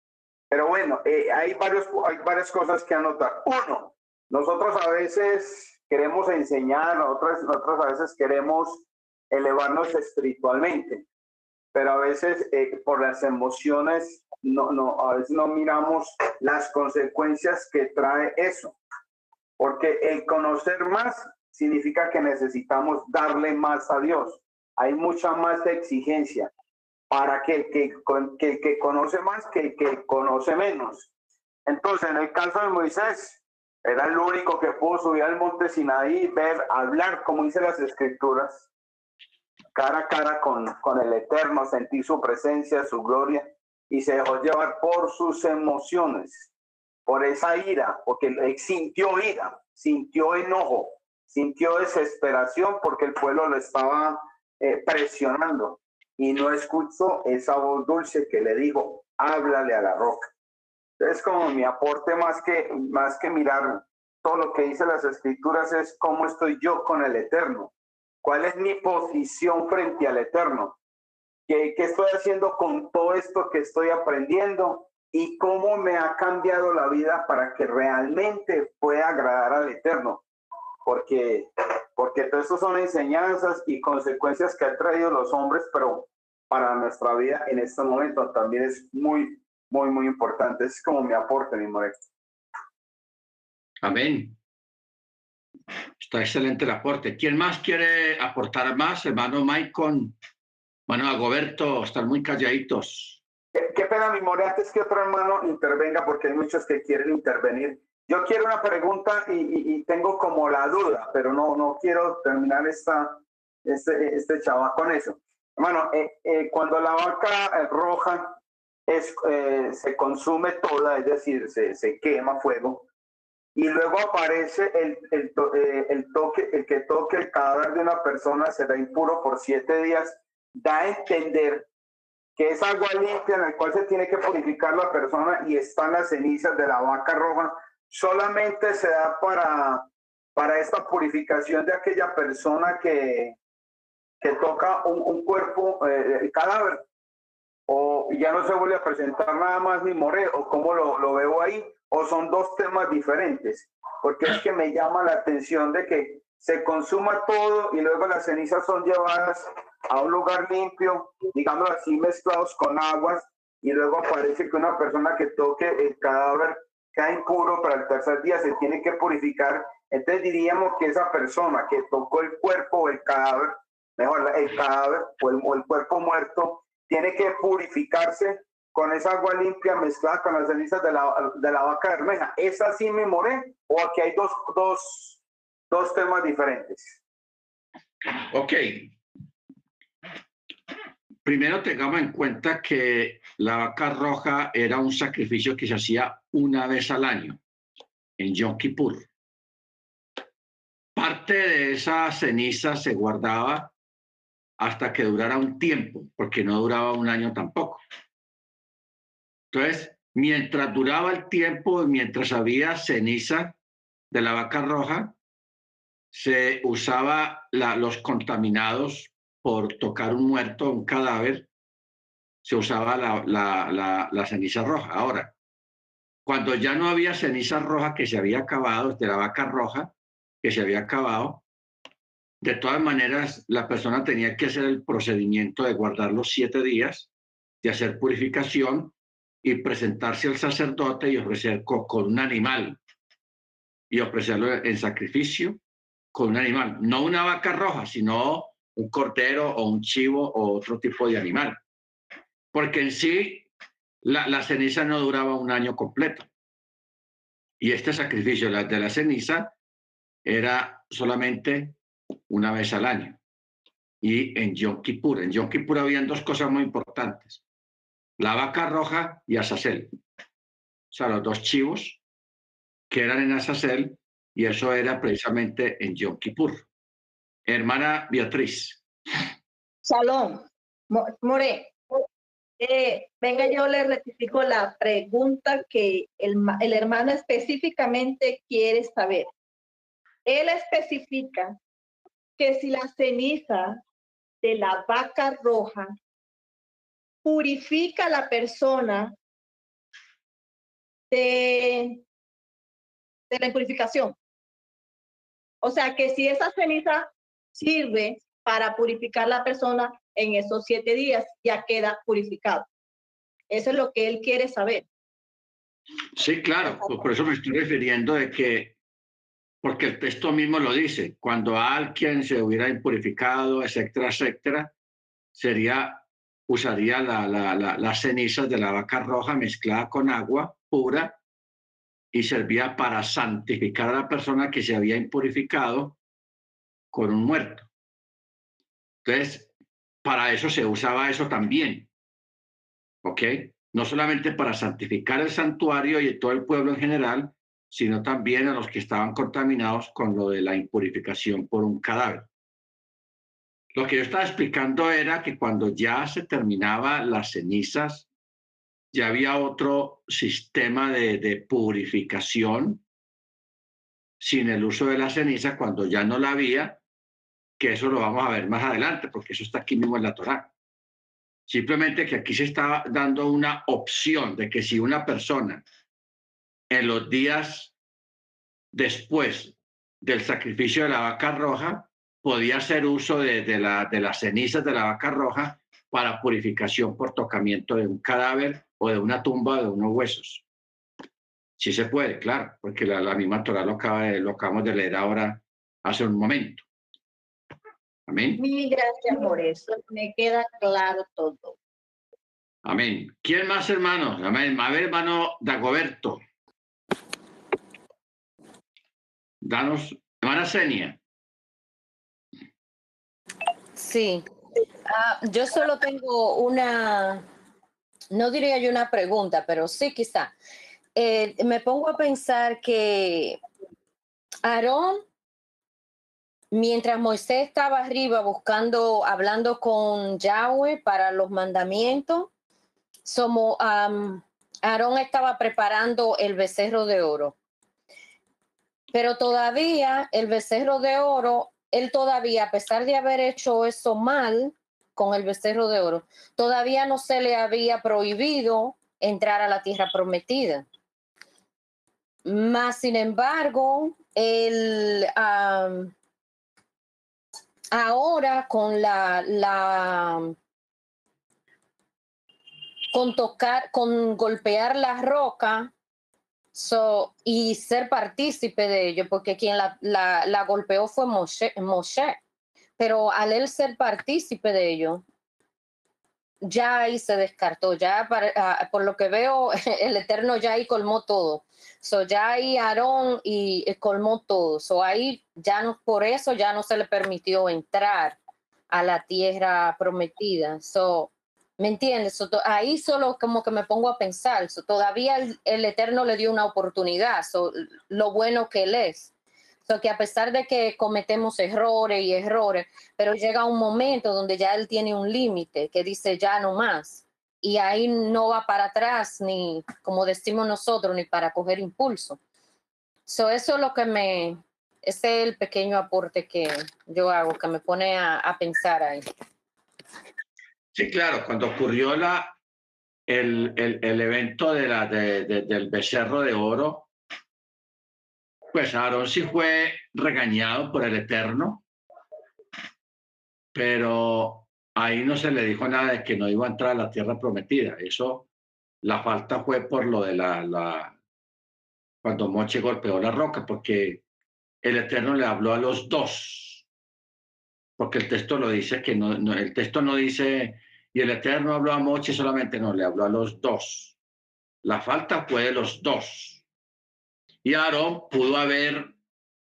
Pero bueno, eh, hay, varios, hay varias cosas que anotar. Uno, nosotros a veces queremos enseñar, nosotros, nosotros a veces queremos elevarnos espiritualmente, pero a veces eh, por las emociones no, no, a veces no miramos las consecuencias que trae eso. Porque el conocer más significa que necesitamos darle más a Dios. Hay mucha más exigencia para que el que, que, conoce más que el que conoce menos. Entonces, en el caso de Moisés, era el único que pudo subir al monte Sinaí, ver, hablar, como dice las escrituras, cara a cara con, con el Eterno, sentir su presencia, su gloria, y se dejó llevar por sus emociones, por esa ira, porque sintió ira, sintió enojo, sintió desesperación porque el pueblo lo estaba eh, presionando y no escuchó esa voz dulce que le dijo, háblale a la roca. Entonces, como mi aporte más que, más que mirar todo lo que dice las escrituras es cómo estoy yo con el Eterno, cuál es mi posición frente al Eterno, qué, qué estoy haciendo con todo esto que estoy aprendiendo y cómo me ha cambiado la vida para que realmente pueda agradar al Eterno. Porque, porque todo esto son enseñanzas y consecuencias que han traído los hombres, pero para nuestra vida en este momento también es muy, muy, muy importante. Es como mi aporte, mi More. Amén. Está excelente el aporte. ¿Quién más quiere aportar más? Hermano Maicon, hermano Agoberto, están muy calladitos. Qué, pena, mi More, antes que otro hermano intervenga, porque hay muchos que quieren intervenir. Yo quiero una pregunta y, tengo como la duda, pero no, no quiero terminar esta, este, este chaval con eso. Hermano, eh, eh, cuando la vaca eh, roja es, se consume toda, es decir, se, se quema fuego, y luego aparece el, el, el, toque, el que toque el cadáver de una persona será impuro por siete días, da a entender que es agua limpia en la cual se tiene que purificar la persona y están las cenizas de la vaca roja, solamente se da para, para esta purificación de aquella persona que, que toca un, un cuerpo, eh, el cadáver, o ya no se vuelve a presentar nada más ni morir, o como lo, lo veo ahí, o son dos temas diferentes, porque es que me llama la atención de que se consuma todo y luego las cenizas son llevadas a un lugar limpio, digamos así, mezclados con aguas, y luego aparece que una persona que toque el cadáver queda impuro para el tercer día, se tiene que purificar. Entonces diríamos que esa persona que tocó el cuerpo o el cadáver, mejor el cadáver o el, cuerpo muerto, tiene que purificarse con esa agua limpia mezclada con las cenizas de la, de la vaca bermeja. ¿Es así mi moré? ¿O aquí hay dos, dos, dos temas diferentes? Ok. Primero tengamos en cuenta que la vaca roja era un sacrificio que se hacía una vez al año en Yom Kippur. Parte de esa ceniza se guardaba hasta que durara un tiempo, porque no duraba un año tampoco. Entonces, mientras duraba el tiempo, mientras había ceniza de la vaca roja, se usaba los contaminados por tocar un muerto, un cadáver, se usaba la, la, ceniza roja. Ahora, cuando ya no había ceniza roja que se había acabado, de la vaca roja que se había acabado, de todas maneras la persona tenía que hacer el procedimiento de guardar los siete días, de hacer purificación y presentarse al sacerdote y ofrecer con, un animal y ofrecerlo en sacrificio con un animal, no una vaca roja, sino un cordero o un chivo o otro tipo de animal. Porque en sí la, la ceniza no duraba un año completo. Y este sacrificio de la ceniza era solamente una vez al año. Y en Yom en Yom Kippur habían dos cosas muy importantes la vaca roja y Azazel. O sea, los dos chivos que eran en Azazel y eso era precisamente en Yom. Hermana Beatriz. Salón, More, eh, venga, yo le rectifico la pregunta que el, el hermano específicamente quiere saber. Él especifica que si la ceniza de la vaca roja purifica a la persona de, de la impurificación. O sea que si esa ceniza sirve para purificar la persona en esos siete días, ya queda purificado. Eso es lo que él quiere saber. Sí, claro, por eso me estoy refiriendo de que, porque el texto mismo lo dice, cuando alguien se hubiera impurificado, etcétera, etcétera, sería usaría la, la, las cenizas de la vaca roja mezclada con agua pura y servía para santificar a la persona que se había impurificado con un muerto. Entonces, para eso se usaba eso también. ¿Ok? No solamente para santificar el santuario y todo el pueblo en general, sino también a los que estaban contaminados con lo de la impurificación por un cadáver. Lo que yo estaba explicando era que cuando ya se terminaba las cenizas, ya había otro sistema de, purificación sin el uso de la ceniza cuando ya no la había, que eso lo vamos a ver más adelante, porque eso está aquí mismo en la Torá. Simplemente que aquí se está dando una opción de que si una persona en los días después del sacrificio de la vaca roja podía hacer uso de, de, la, de las cenizas de la vaca roja para purificación por tocamiento de un cadáver o de una tumba o de unos huesos. Sí se puede, claro, porque la, la misma Torah lo, acaba de, lo acabamos de leer ahora hace un momento. Amén. Mil gracias por eso. Me queda claro todo. Amén. ¿Quién más, hermanos? Amén. A ver, hermano Dagoberto. Danos, hermana Senia. Sí. Ah, yo solo tengo una, no diría yo una pregunta, pero sí quizá. Eh, me pongo a pensar que Aarón, mientras Moisés estaba arriba buscando, hablando con Yahweh para los mandamientos, somos, Aarón estaba preparando el becerro de oro. Pero todavía el becerro de oro, él todavía, a pesar de haber hecho eso mal con el becerro de oro, todavía no se le había prohibido entrar a la tierra prometida. Más sin embargo, el, ahora con la, la con tocar, con golpear la roca so, y ser partícipe de ello, porque quien la, la, la golpeó fue Moshe, Moshe, pero al él ser partícipe de ello, ya ahí se descartó, ya para- ah, por lo que veo, el Eterno ya ahí colmó todo. So, ya ahí Aarón y eh, colmó todo. So, ahí ya no, por eso ya no se le permitió entrar a la tierra prometida. So, ¿Me entiendes? So, ahí solo como que me pongo a pensar. So, todavía el, Eterno le dio una oportunidad. So, lo bueno que Él es. Que a pesar de que cometemos errores y errores, pero llega un momento donde ya Él tiene un límite que dice ya no más. Y ahí no va para atrás, ni como decimos nosotros, ni para coger impulso. So, eso es lo que me, ese es el pequeño aporte que yo hago, que me pone a pensar ahí. Sí, claro, cuando ocurrió el, el, el evento de la, de- del becerro de oro, pues Aarón sí fue regañado por el Eterno, pero ahí no se le dijo nada de que no iba a entrar a la tierra prometida. Eso, la falta fue por lo de la, la cuando Moche golpeó la roca, porque el Eterno le habló a los dos, porque el texto lo dice que no, el texto no dice y el Eterno habló a Moche solamente, no, le habló a los dos. La falta fue de los dos. Y Aarón pudo haber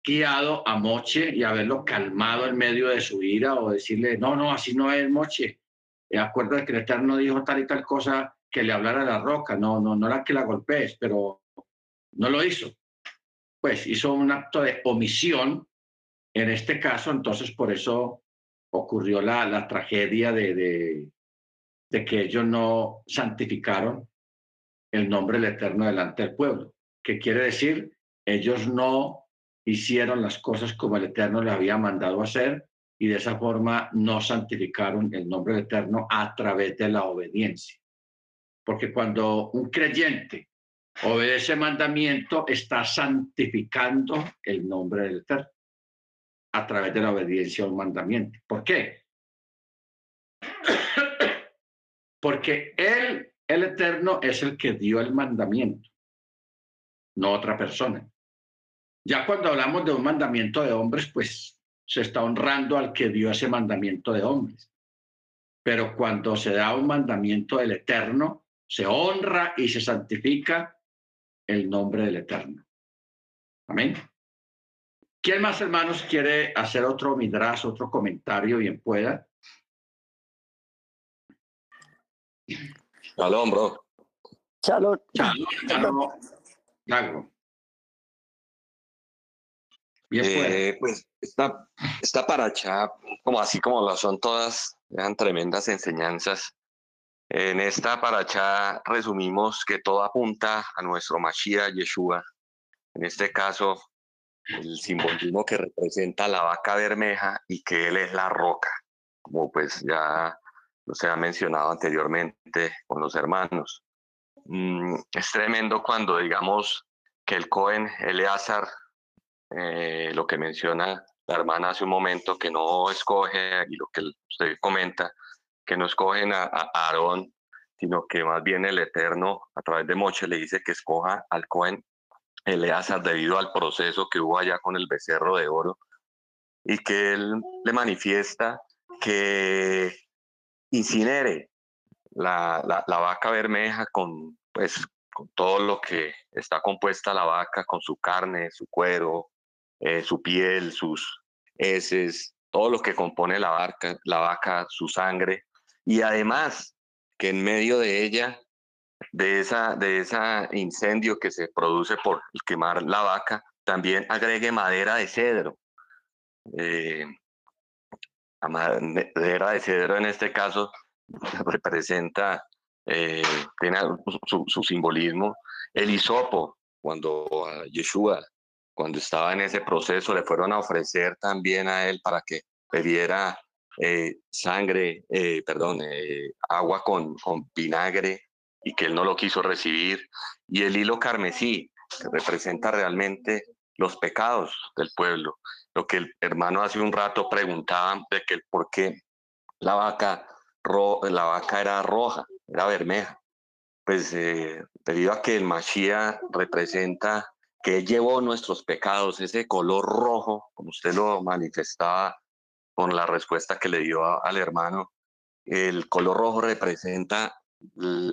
guiado a Moche y haberlo calmado en medio de su ira o decirle, no, no, así no es Moche. De acuerdo de que el Eterno dijo tal y tal cosa, que le hablara a la roca, no, no, no era que la golpees, pero no lo hizo. Pues hizo un acto de omisión en este caso, entonces por eso ocurrió la, tragedia de, de, que ellos no santificaron el nombre del Eterno delante del pueblo. ¿Qué quiere decir? Ellos no hicieron las cosas como el Eterno les había mandado hacer y de esa forma no santificaron el nombre del Eterno a través de la obediencia. Porque cuando un creyente obedece mandamiento, está santificando el nombre del Eterno a través de la obediencia a un mandamiento. ¿Por qué? Porque Él, el Eterno, es el que dio el mandamiento, no otra persona. Ya cuando hablamos de un mandamiento de hombres, pues se está honrando al que dio ese mandamiento de hombres. Pero cuando se da un mandamiento del Eterno, se honra y se santifica el nombre del Eterno. Amén. ¿Quién más, hermanos, quiere hacer otro midrash, otro comentario, bien pueda? Shalom, bro. Shalom. Shalom, shalom. Dago. Bien. Eh, pues esta, esta paracha, como así como lo son todas, eran tremendas enseñanzas. En esta paracha resumimos que todo apunta a nuestro Mashiach Yeshua. En este caso, el simbolismo que representa la vaca bermeja y que él es la roca, como pues ya se ha mencionado anteriormente con los hermanos. Mm, es tremendo cuando digamos que el Cohen Eleazar, eh, lo que menciona la hermana hace un momento, que no escoge, y lo que usted comenta, que no escogen a, a Aarón, sino que más bien el Eterno, a través de Moche, le dice que escoja al Cohen Eleazar debido al proceso que hubo allá con el becerro de oro, y que él le manifiesta que incinere la, la, vaca bermeja con, pues, con todo lo que está compuesta la vaca, con su carne, su cuero, eh, su piel, sus heces, todo lo que compone la vaca, la vaca, su sangre, y además que en medio de ella, de esa, de ese incendio que se produce por quemar la vaca, también agregue madera de cedro. Eh, madera de cedro en este caso representa, eh, tiene su, simbolismo. El hisopo, cuando a Yeshua, cuando estaba en ese proceso, le fueron a ofrecer también a él para que bebiera eh, sangre, eh, perdón, agua con, con vinagre y que él no lo quiso recibir. Y el hilo carmesí, que representa realmente los pecados del pueblo. Lo que el hermano hace un rato preguntaba de que por qué la vaca, la vaca era roja, era bermeja. Pues eh, debido a que el Mashiach representa que llevó nuestros pecados, ese color rojo, como usted lo manifestaba con la respuesta que le dio al hermano, el color rojo representa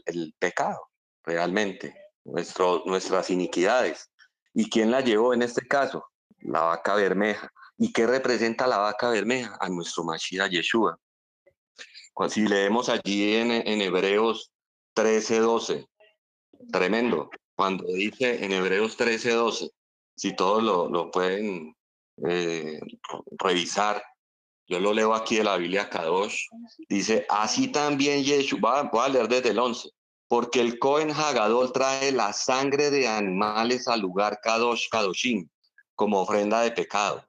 el, pecado, realmente, nuestro, nuestras iniquidades. ¿Y quién la llevó en este caso? La vaca bermeja. ¿Y qué representa la vaca bermeja? A nuestro Mashiach Yeshua. Si leemos allí en, en Hebreos 13:12, tremendo. Cuando dice en Hebreos 13:12, si todos lo, lo pueden eh, revisar, yo lo leo aquí de la Biblia Kadosh, dice, así también Yeshua, voy a leer desde el 11, porque el Cohen Hagadol trae la sangre de animales al lugar Kadosh Kadoshim como ofrenda de pecado,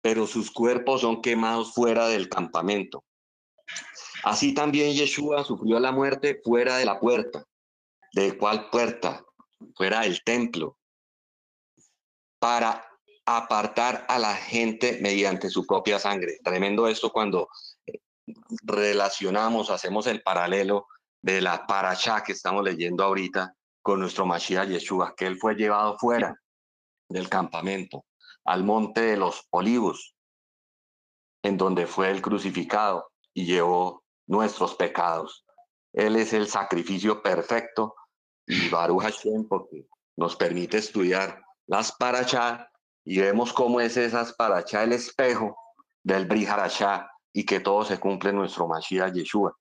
pero sus cuerpos son quemados fuera del campamento. Así también Yeshua sufrió la muerte fuera de la puerta. ¿De cuál puerta? Fuera del templo. Para apartar a la gente mediante su propia sangre. Tremendo esto cuando eh, relacionamos, hacemos el paralelo de la paracha que estamos leyendo ahorita con nuestro Mashiach Yeshua, que él fue llevado fuera del campamento, al monte de los olivos, en donde fue el crucificado y llevó nuestros pecados. Él es el sacrificio perfecto y Baruch Hashem porque nos permite estudiar las parachá y vemos cómo es esas parachá el espejo del Briharashá y que todo se cumple en nuestro Mashiach Yeshua.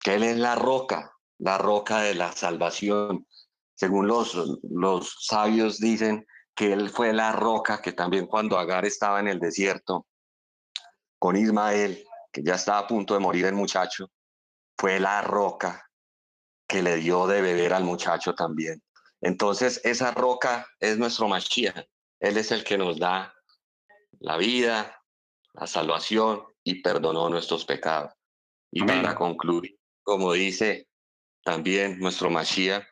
Que Él es la roca, la roca de la salvación. Según los, los sabios dicen que Él fue la roca que también cuando Agar estaba en el desierto con Ismael, que ya estaba a punto de morir el muchacho, fue la roca que le dio de beber al muchacho también. Entonces, esa roca es nuestro Mashiach. Él es el que nos da la vida, la salvación y perdonó nuestros pecados. Y para concluir, como dice también nuestro Mashiach,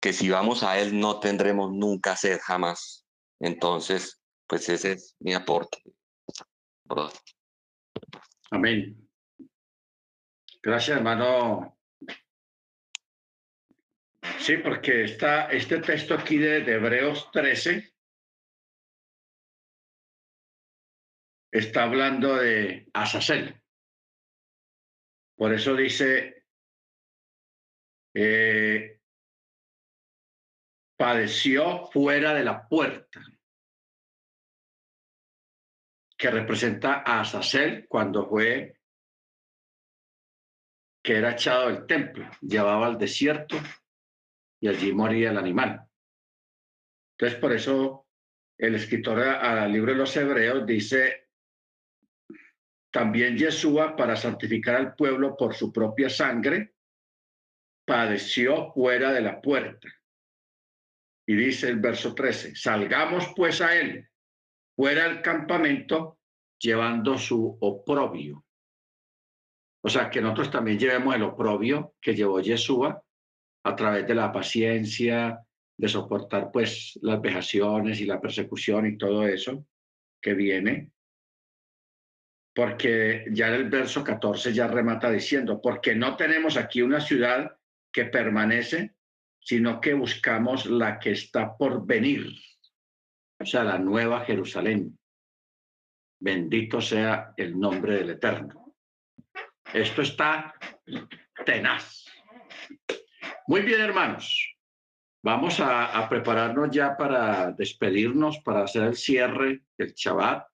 que si vamos a Él no tendremos nunca sed jamás. Entonces, pues ese es mi aporte. Amén. Gracias, hermano. Sí, porque está este texto aquí de, de Hebreos 13 está hablando de Azazel. Por eso dice, eh, padeció fuera de la puerta, que representa a Azazel cuando fue que era echado del templo, llevaba al desierto y allí moría el animal. Entonces, por eso el escritor al libro de los Hebreos dice, también Yeshua, para santificar al pueblo por su propia sangre, padeció fuera de la puerta. Y dice el verso 13, salgamos pues a él, fuera del campamento, llevando su oprobio. O sea, que nosotros también llevemos el oprobio que llevó Yeshua a través de la paciencia, de soportar pues las vejaciones y la persecución y todo eso que viene. Porque ya en el verso 14 ya remata diciendo, porque no tenemos aquí una ciudad que permanece, sino que buscamos la que está por venir, o sea, la nueva Jerusalén. Bendito sea el nombre del Eterno. Esto está tenaz. Muy bien, hermanos. Vamos a, prepararnos ya para despedirnos, para hacer el cierre del Shabbat.